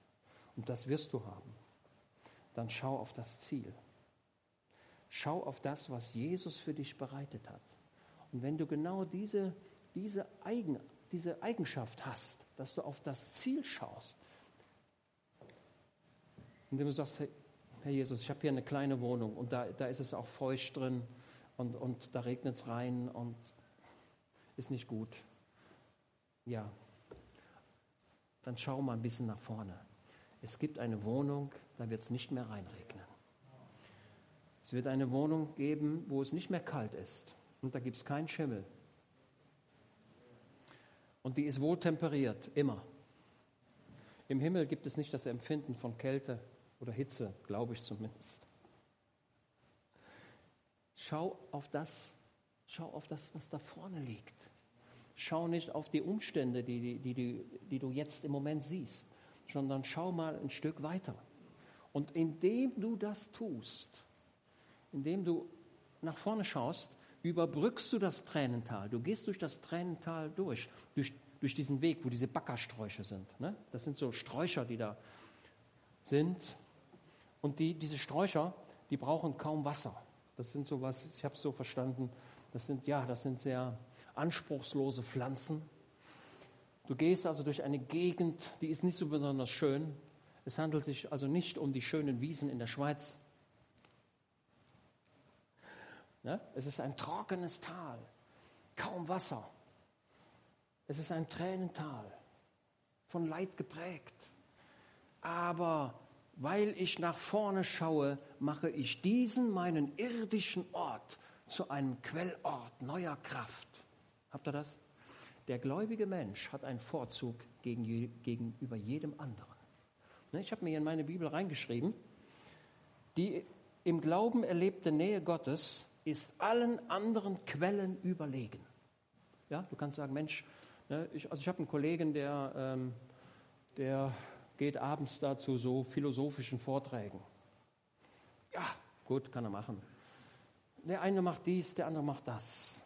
und das wirst du haben, dann schau auf das Ziel. Schau auf das, was Jesus für dich bereitet hat. Und wenn du genau diese, diese, Eigen, diese Eigenschaft hast, dass du auf das Ziel schaust, indem du sagst, hey, Herr Jesus, ich habe hier eine kleine Wohnung und da, da ist es auch feucht drin und, und da regnet es rein und ist nicht gut. Ja, dann schau mal ein bisschen nach vorne. Es gibt eine Wohnung, da wird es nicht mehr reinregnen. Es wird eine Wohnung geben, wo es nicht mehr kalt ist. Und da gibt es keinen Schimmel. Und die ist wohl temperiert, immer. Im Himmel gibt es nicht das Empfinden von Kälte oder Hitze, glaube ich zumindest. Schau auf das, schau auf das, was da vorne liegt. Schau nicht auf die Umstände, die, die, die, die du jetzt im Moment siehst, sondern schau mal ein Stück weiter. Und indem du das tust, indem du nach vorne schaust, überbrückst du das Tränental. Du gehst durch das Tränental durch, durch, durch diesen Weg, wo diese Backersträucher sind. Ne? Das sind so Sträucher, die da sind. Und die, diese Sträucher, die brauchen kaum Wasser. Das sind so was, ich habe es so verstanden, das sind, ja, das sind sehr anspruchslose Pflanzen. Du gehst also durch eine Gegend, die ist nicht so besonders schön. Es handelt sich also nicht um die schönen Wiesen in der Schweiz, Ne? Es ist ein trockenes Tal, kaum Wasser. Es ist ein Tränental, von Leid geprägt. Aber weil ich nach vorne schaue, mache ich diesen meinen irdischen Ort zu einem Quellort neuer Kraft. Habt ihr das? Der gläubige Mensch hat einen Vorzug gegenüber jedem anderen. Ne, ich habe mir in meine Bibel reingeschrieben, die im Glauben erlebte Nähe Gottes ist allen anderen Quellen überlegen. Ja, du kannst sagen, Mensch, ne, ich, also ich habe einen Kollegen, der, ähm, der geht abends da zu so philosophischen Vorträgen. Ja, gut, kann er machen. Der eine macht dies, der andere macht das.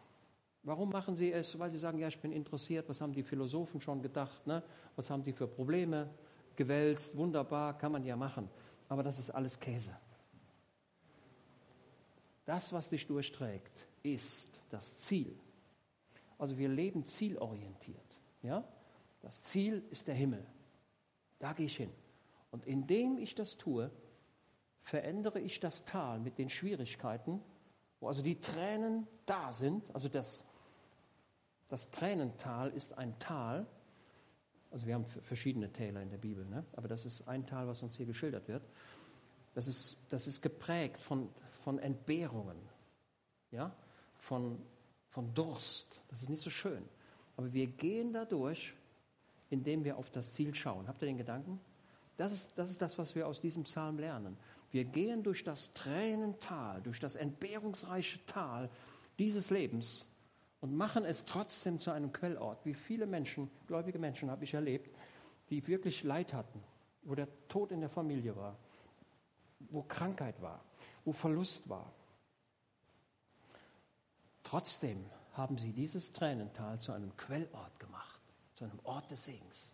Warum machen sie es? Weil sie sagen, ja, ich bin interessiert, was haben die Philosophen schon gedacht, ne? was haben die für Probleme gewälzt, wunderbar, kann man ja machen. Aber das ist alles Käse. Das, was dich durchträgt, ist das Ziel. Also wir leben zielorientiert. Ja? Das Ziel ist der Himmel. Da gehe ich hin. Und indem ich das tue, verändere ich das Tal mit den Schwierigkeiten, wo also die Tränen da sind. Also das, das Tränental ist ein Tal. Also wir haben verschiedene Täler in der Bibel, ne? aber das ist ein Tal, was uns hier geschildert wird. Das ist, das ist geprägt von, von Entbehrungen, ja? von, von Durst. Das ist nicht so schön. Aber wir gehen dadurch, indem wir auf das Ziel schauen. Habt ihr den Gedanken? Das ist, das ist das, was wir aus diesem Psalm lernen. Wir gehen durch das Tränental, durch das entbehrungsreiche Tal dieses Lebens und machen es trotzdem zu einem Quellort. Wie viele Menschen, gläubige Menschen habe ich erlebt, die wirklich Leid hatten, wo der Tod in der Familie war, wo Krankheit war, wo Verlust war. Trotzdem haben sie dieses Tränental zu einem Quellort gemacht, zu einem Ort des Segens.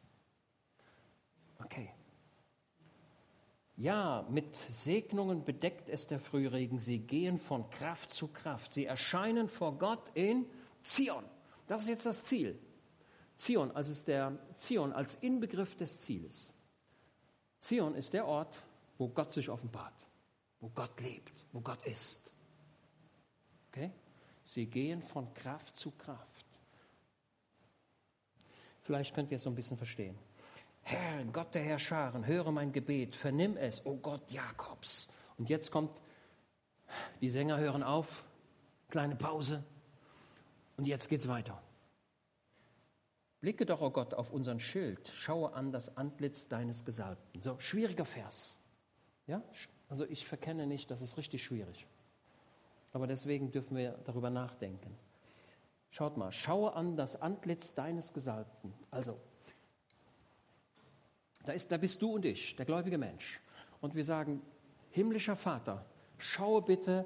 Okay. Ja, mit Segnungen bedeckt es der Frühregen. Sie gehen von Kraft zu Kraft. Sie erscheinen vor Gott in Zion. Das ist jetzt das Ziel. Zion, also ist der Zion als Inbegriff des Zieles. Zion ist der Ort, wo Gott sich offenbart, wo Gott lebt, wo Gott ist. Okay? Sie gehen von Kraft zu Kraft. Vielleicht könnt ihr es so ein bisschen verstehen. Herr, Gott der Herr Scharen, höre mein Gebet, vernimm es, o oh Gott Jakobs. Und jetzt kommt, die Sänger hören auf, kleine Pause. Und jetzt geht's weiter. Blicke doch, o oh Gott, auf unseren Schild, schaue an das Antlitz deines Gesalbten. So, schwieriger Vers. Ja? Also ich verkenne nicht, das ist richtig schwierig. Aber deswegen dürfen wir darüber nachdenken. Schaut mal, schaue an das Antlitz deines Gesalbten. Also, da, ist, da bist du und ich, der gläubige Mensch. Und wir sagen, himmlischer Vater, schaue bitte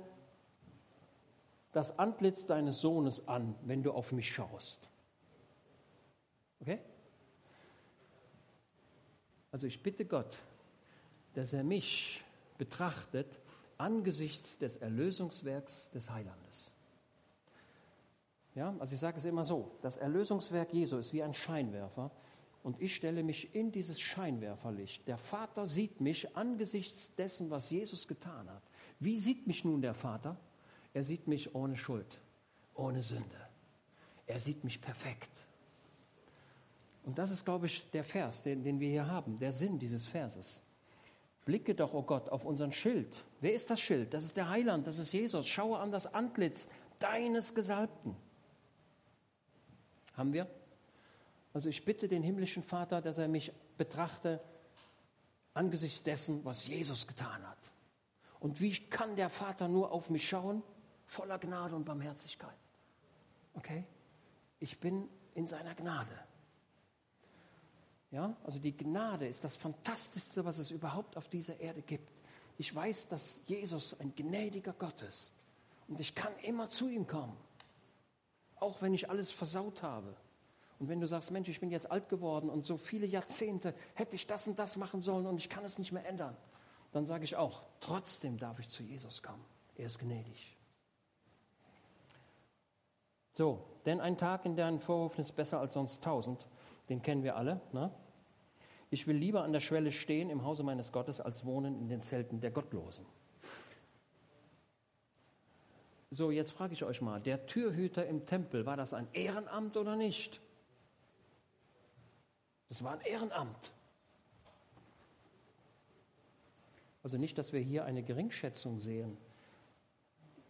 das Antlitz deines Sohnes an, wenn du auf mich schaust. Okay? Also ich bitte Gott, dass er mich betrachtet angesichts des Erlösungswerks des Heilandes. Ja, also ich sage es immer so, das Erlösungswerk Jesu ist wie ein Scheinwerfer und ich stelle mich in dieses Scheinwerferlicht. Der Vater sieht mich angesichts dessen, was Jesus getan hat. Wie sieht mich nun der Vater? Er sieht mich ohne Schuld, ohne Sünde. Er sieht mich perfekt. Und das ist, glaube ich, der Vers, den, den wir hier haben, der Sinn dieses Verses. Blicke doch, oh Gott, auf unseren Schild. Wer ist das Schild? Das ist der Heiland, das ist Jesus. Schaue an das Antlitz deines Gesalbten. Haben wir? Also ich bitte den himmlischen Vater, dass er mich betrachte angesichts dessen, was Jesus getan hat. Und wie kann der Vater nur auf mich schauen? Voller Gnade und Barmherzigkeit. Okay? Ich bin in seiner Gnade. Ja, also die Gnade ist das Fantastischste, was es überhaupt auf dieser Erde gibt. Ich weiß, dass Jesus ein gnädiger Gott ist. Und ich kann immer zu ihm kommen. Auch wenn ich alles versaut habe. Und wenn du sagst, Mensch, ich bin jetzt alt geworden und so viele Jahrzehnte hätte ich das und das machen sollen und ich kann es nicht mehr ändern, dann sage ich auch, trotzdem darf ich zu Jesus kommen. Er ist gnädig. So, denn ein Tag in deinen Vorhofen ist besser als sonst tausend. Den kennen wir alle. Ne? Ich will lieber an der Schwelle stehen im Hause meines Gottes, als wohnen in den Zelten der Gottlosen. So, jetzt frage ich euch mal, der Türhüter im Tempel, war das ein Ehrenamt oder nicht? Das war ein Ehrenamt. Also nicht, dass wir hier eine Geringschätzung sehen.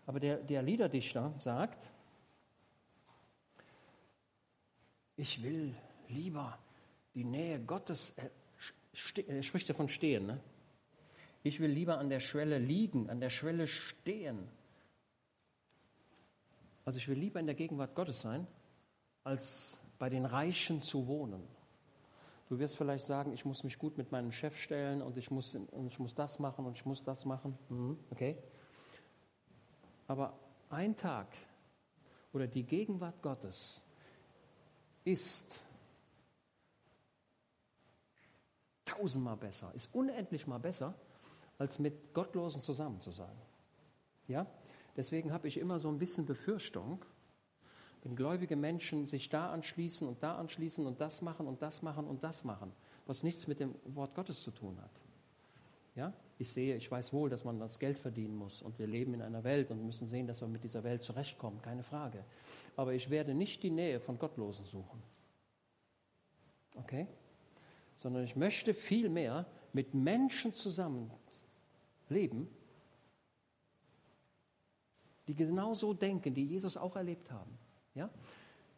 Aber der, der Liederdichter sagt, ich will lieber die Nähe Gottes, er, er spricht ja von stehen, ne? ich will lieber an der Schwelle liegen, an der Schwelle stehen. Also ich will lieber in der Gegenwart Gottes sein, als bei den Reichen zu wohnen. Du wirst vielleicht sagen, ich muss mich gut mit meinem Chef stellen und ich muss, und ich muss das machen und ich muss das machen. Mhm, okay? Aber ein Tag oder die Gegenwart Gottes ist tausendmal besser, ist unendlich mal besser, als mit Gottlosen zusammen zu sein. Ja? Deswegen habe ich immer so ein bisschen Befürchtung, wenn gläubige Menschen sich da anschließen und da anschließen und das machen und das machen und das machen, was nichts mit dem Wort Gottes zu tun hat. Ja? Ich sehe, ich weiß wohl, dass man das Geld verdienen muss und wir leben in einer Welt und müssen sehen, dass wir mit dieser Welt zurechtkommen, keine Frage. Aber ich werde nicht die Nähe von Gottlosen suchen. Okay? Sondern ich möchte vielmehr mit Menschen zusammen leben, die genau so denken, die Jesus auch erlebt haben. Ja?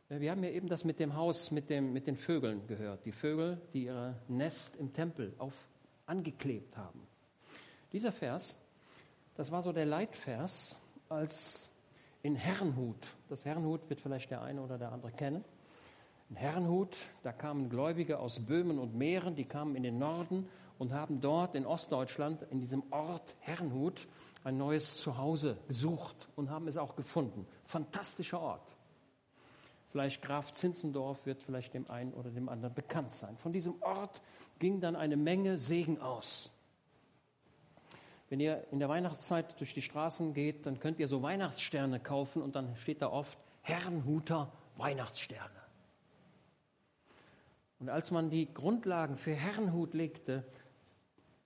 Wir haben ja eben das mit dem Haus, mit, dem, mit den Vögeln gehört. Die Vögel, die ihr Nest im Tempel auf, angeklebt haben. Dieser Vers, das war so der Leitvers, als in Herrenhut, das Herrenhut wird vielleicht der eine oder der andere kennen, in Herrenhut, da kamen Gläubige aus Böhmen und Mähren, die kamen in den Norden und haben dort in Ostdeutschland, in diesem Ort Herrenhut, ein neues Zuhause gesucht und haben es auch gefunden. Fantastischer Ort. Vielleicht Graf Zinzendorf wird vielleicht dem einen oder dem anderen bekannt sein. Von diesem Ort ging dann eine Menge Segen aus. Wenn ihr in der Weihnachtszeit durch die Straßen geht, dann könnt ihr so Weihnachtssterne kaufen und dann steht da oft Herrenhuter Weihnachtssterne. Und als man die Grundlagen für Herrenhut legte,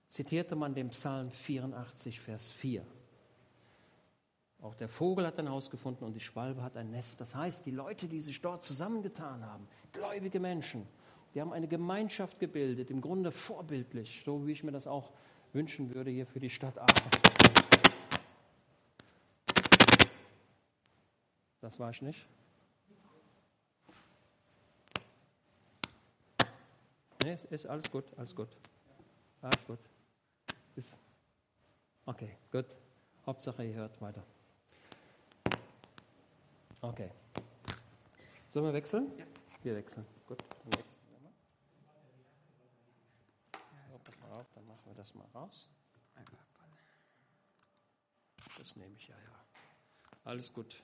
zitierte man den Psalm 84, Vers 4. Auch der Vogel hat ein Haus gefunden und die Schwalbe hat ein Nest. Das heißt, die Leute, die sich dort zusammengetan haben, gläubige Menschen, die haben eine Gemeinschaft gebildet, im Grunde vorbildlich, so wie ich mir das auch wünschen würde hier für die Stadt Aachen. Das war ich nicht. Nee, ist alles gut, alles gut. Alles gut. Ist okay, gut. Hauptsache, ihr hört weiter. Okay. Sollen wir wechseln? Ja. Wir wechseln. Gut. Dann wechseln wir mal. So, pass mal auf, dann machen wir das mal raus. Das nehme ich ja, ja. Alles gut.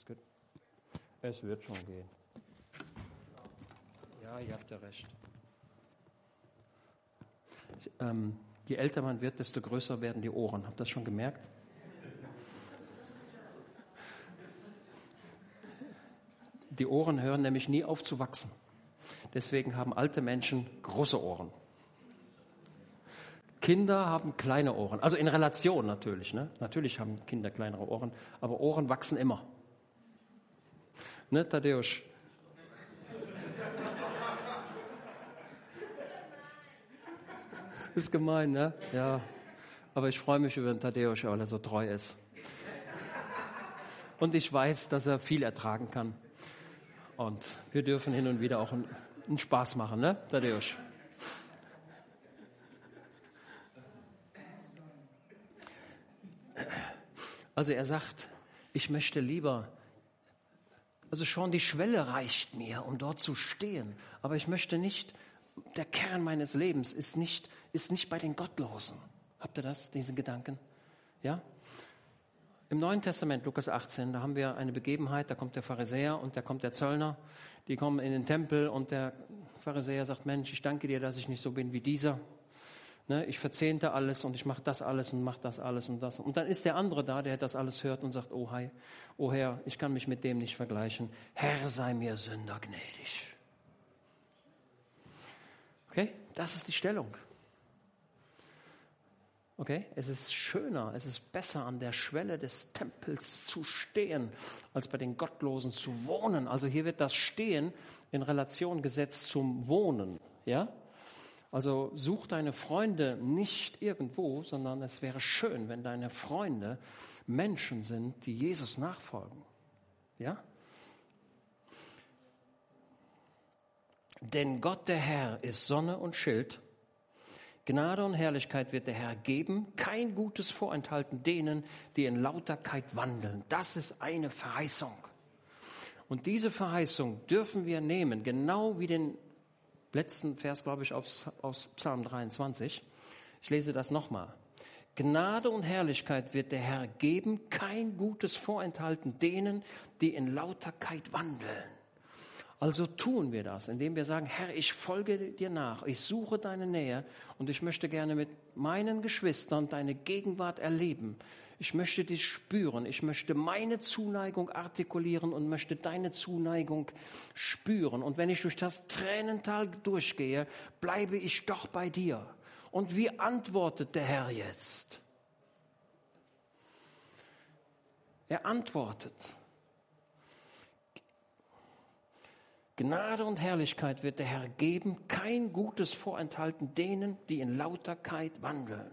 Ist gut. Es wird schon gehen. Ja, ihr habt ja recht. Ähm, je älter man wird, desto größer werden die Ohren. Habt ihr das schon gemerkt? Die Ohren hören nämlich nie auf zu wachsen. Deswegen haben alte Menschen große Ohren. Kinder haben kleine Ohren, also in Relation natürlich. Ne? Natürlich haben Kinder kleinere Ohren, aber Ohren wachsen immer. Ne, Tadeusz? Ist gemein, ne? Ja. Aber ich freue mich über den Tadeusz, weil er so treu ist. Und ich weiß, dass er viel ertragen kann. Und wir dürfen hin und wieder auch einen Spaß machen, ne, Tadeusz? Also er sagt, ich möchte lieber, also schon die Schwelle reicht mir, um dort zu stehen, aber ich möchte nicht, der Kern meines Lebens ist nicht, ist nicht bei den Gottlosen. Habt ihr das, diesen Gedanken? Ja? Im Neuen Testament, Lukas 18, da haben wir eine Begebenheit, da kommt der Pharisäer und da kommt der Zöllner, die kommen in den Tempel und der Pharisäer sagt, Mensch, ich danke dir, dass ich nicht so bin wie dieser. Ne, ich verzehnte alles und ich mache das alles und mache das alles und das. Und dann ist der andere da, der das alles hört und sagt, oh, hi, oh Herr, ich kann mich mit dem nicht vergleichen. Herr, sei mir Sünder gnädig. Okay, das ist die Stellung. Okay, es ist schöner, es ist besser an der Schwelle des Tempels zu stehen, als bei den Gottlosen zu wohnen. Also hier wird das Stehen in Relation gesetzt zum Wohnen. Ja, also such deine Freunde nicht irgendwo, sondern es wäre schön, wenn deine Freunde Menschen sind, die Jesus nachfolgen. Ja? Denn Gott der Herr ist Sonne und Schild. Gnade und Herrlichkeit wird der Herr geben, kein Gutes vorenthalten denen, die in Lauterkeit wandeln. Das ist eine Verheißung. Und diese Verheißung dürfen wir nehmen, genau wie den letzten Vers, glaube ich, aus, aus Psalm 23. Ich lese das nochmal. Gnade und Herrlichkeit wird der Herr geben, kein Gutes vorenthalten denen, die in Lauterkeit wandeln. Also tun wir das, indem wir sagen, Herr, ich folge dir nach, ich suche deine Nähe und ich möchte gerne mit meinen Geschwistern deine Gegenwart erleben. Ich möchte dich spüren. Ich möchte meine Zuneigung artikulieren und möchte deine Zuneigung spüren. Und wenn ich durch das Tränental durchgehe, bleibe ich doch bei dir. Und wie antwortet der Herr jetzt? Er antwortet. Gnade und Herrlichkeit wird der Herr geben, kein Gutes vorenthalten denen, die in Lauterkeit wandeln.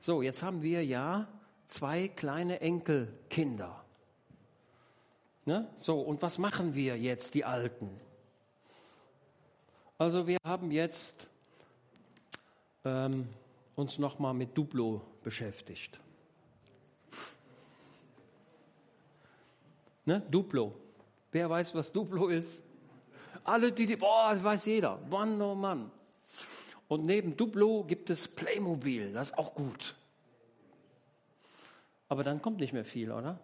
So, jetzt haben wir ja zwei kleine Enkelkinder. Ne? So, und was machen wir jetzt, die Alten? Also wir haben jetzt ähm, uns nochmal mit Duplo beschäftigt. Ne? Duplo. Wer weiß, was Duplo ist? Alle, die, die boah, das weiß jeder. Mann, oh Mann. Und neben Duplo gibt es Playmobil, das ist auch gut. Aber dann kommt nicht mehr viel, oder?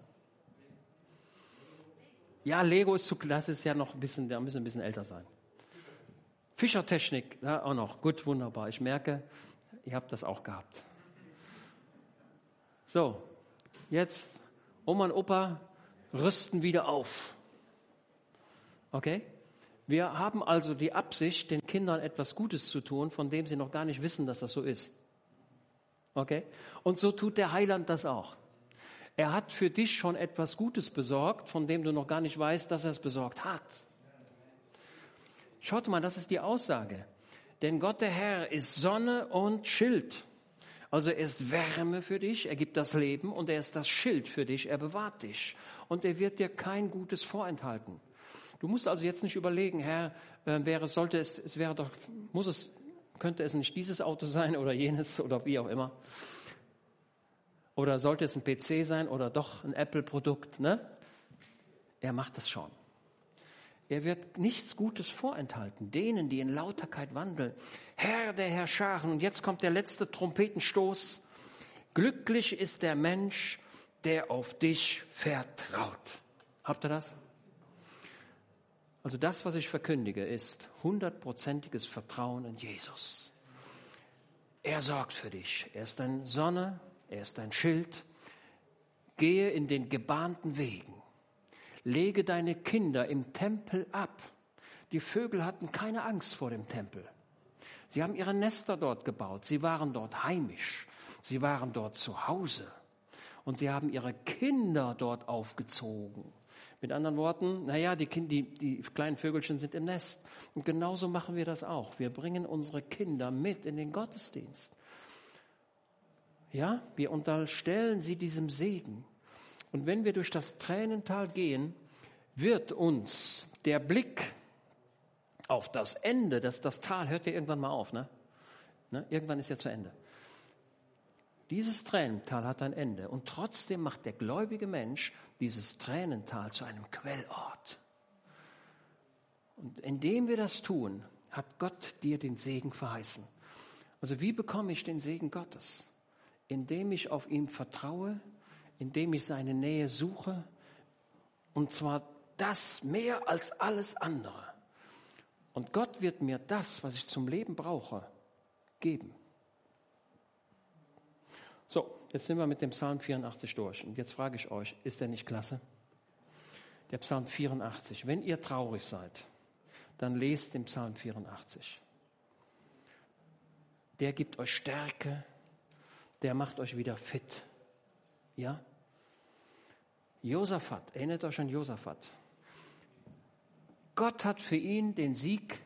Ja, Lego ist zu, das ist ja noch ein bisschen, da müssen ein bisschen älter sein. Fischertechnik, ja, auch noch. Gut, wunderbar. Ich merke, ihr habt das auch gehabt. So, jetzt Oma und Opa rüsten wieder auf. Okay? Wir haben also die Absicht, den Kindern etwas Gutes zu tun, von dem sie noch gar nicht wissen, dass das so ist. Okay? Und so tut der Heiland das auch. Er hat für dich schon etwas Gutes besorgt, von dem du noch gar nicht weißt, dass er es besorgt hat. Schaut mal, das ist die Aussage. Denn Gott der Herr ist Sonne und Schild. Also er ist Wärme für dich, er gibt das Leben und er ist das Schild für dich, er bewahrt dich. Und er wird dir kein Gutes vorenthalten. Du musst also jetzt nicht überlegen, Herr, äh, wäre, sollte es, es wäre doch, muss es, könnte es nicht dieses Auto sein oder jenes oder wie auch immer. Oder sollte es ein PC sein oder doch ein Apple-Produkt, ne? Er macht das schon. Er wird nichts Gutes vorenthalten, denen, die in Lauterkeit wandeln. Herr der Herrscharen, und jetzt kommt der letzte Trompetenstoß. Glücklich ist der Mensch, der auf dich vertraut. Habt ihr das? Also das, was ich verkündige, ist hundertprozentiges Vertrauen in Jesus. Er sorgt für dich. Er ist deine Sonne, er ist dein Schild. Gehe in den gebahnten Wegen. lege deine Kinder im Tempel ab. Die Vögel hatten keine Angst vor dem Tempel. Sie haben ihre Nester dort gebaut. Sie waren dort heimisch. Sie waren dort zu Hause. Und sie haben ihre Kinder dort aufgezogen. Mit anderen Worten, naja, die, kind, die, die kleinen Vögelchen sind im Nest. Und genauso machen wir das auch. Wir bringen unsere Kinder mit in den Gottesdienst. Ja, wir unterstellen sie diesem Segen. Und wenn wir durch das Tränental gehen, wird uns der Blick auf das Ende, das, das Tal hört ja irgendwann mal auf, ne? ne? Irgendwann ist ja zu Ende. Dieses Tränental hat ein Ende und trotzdem macht der gläubige Mensch dieses Tränental zu einem Quellort. Und indem wir das tun, hat Gott dir den Segen verheißen. Also wie bekomme ich den Segen Gottes? Indem ich auf ihn vertraue, indem ich seine Nähe suche und zwar das mehr als alles andere. Und Gott wird mir das, was ich zum Leben brauche, geben. So, jetzt sind wir mit dem Psalm 84 durch. Und jetzt frage ich euch, ist der nicht klasse? Der Psalm 84. Wenn ihr traurig seid, dann lest den Psalm 84. Der gibt euch Stärke, der macht euch wieder fit. Ja? Josaphat, erinnert euch an Josaphat. Gott hat für ihn den Sieg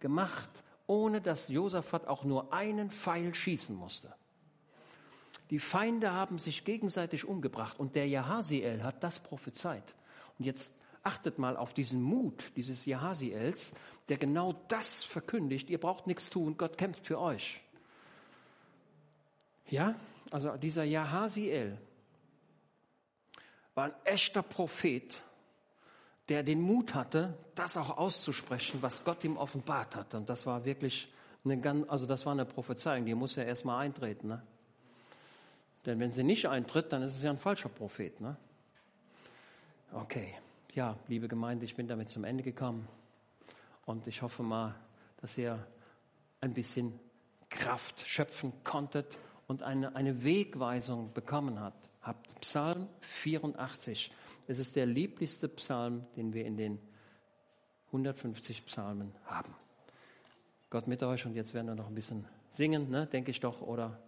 gemacht, ohne dass Josaphat auch nur einen Pfeil schießen musste. Die Feinde haben sich gegenseitig umgebracht und der Jahasiel hat das prophezeit. Und jetzt achtet mal auf diesen Mut dieses Jahasiels, der genau das verkündigt. Ihr braucht nichts tun, Gott kämpft für euch. Ja, also dieser Jahasiel war ein echter Prophet, der den Mut hatte, das auch auszusprechen, was Gott ihm offenbart hatte. Und das war wirklich eine ganz, also das war eine Prophezeiung, die muss ja erstmal eintreten. Ne? Denn wenn sie nicht eintritt, dann ist es ja ein falscher Prophet. Ne? Okay, ja, liebe Gemeinde, ich bin damit zum Ende gekommen. Und ich hoffe mal, dass ihr ein bisschen Kraft schöpfen konntet und eine, eine Wegweisung bekommen habt. habt. Psalm 84. Es ist der lieblichste Psalm, den wir in den 150 Psalmen haben. Gott mit euch und jetzt werden wir noch ein bisschen singen, ne, denke ich doch, oder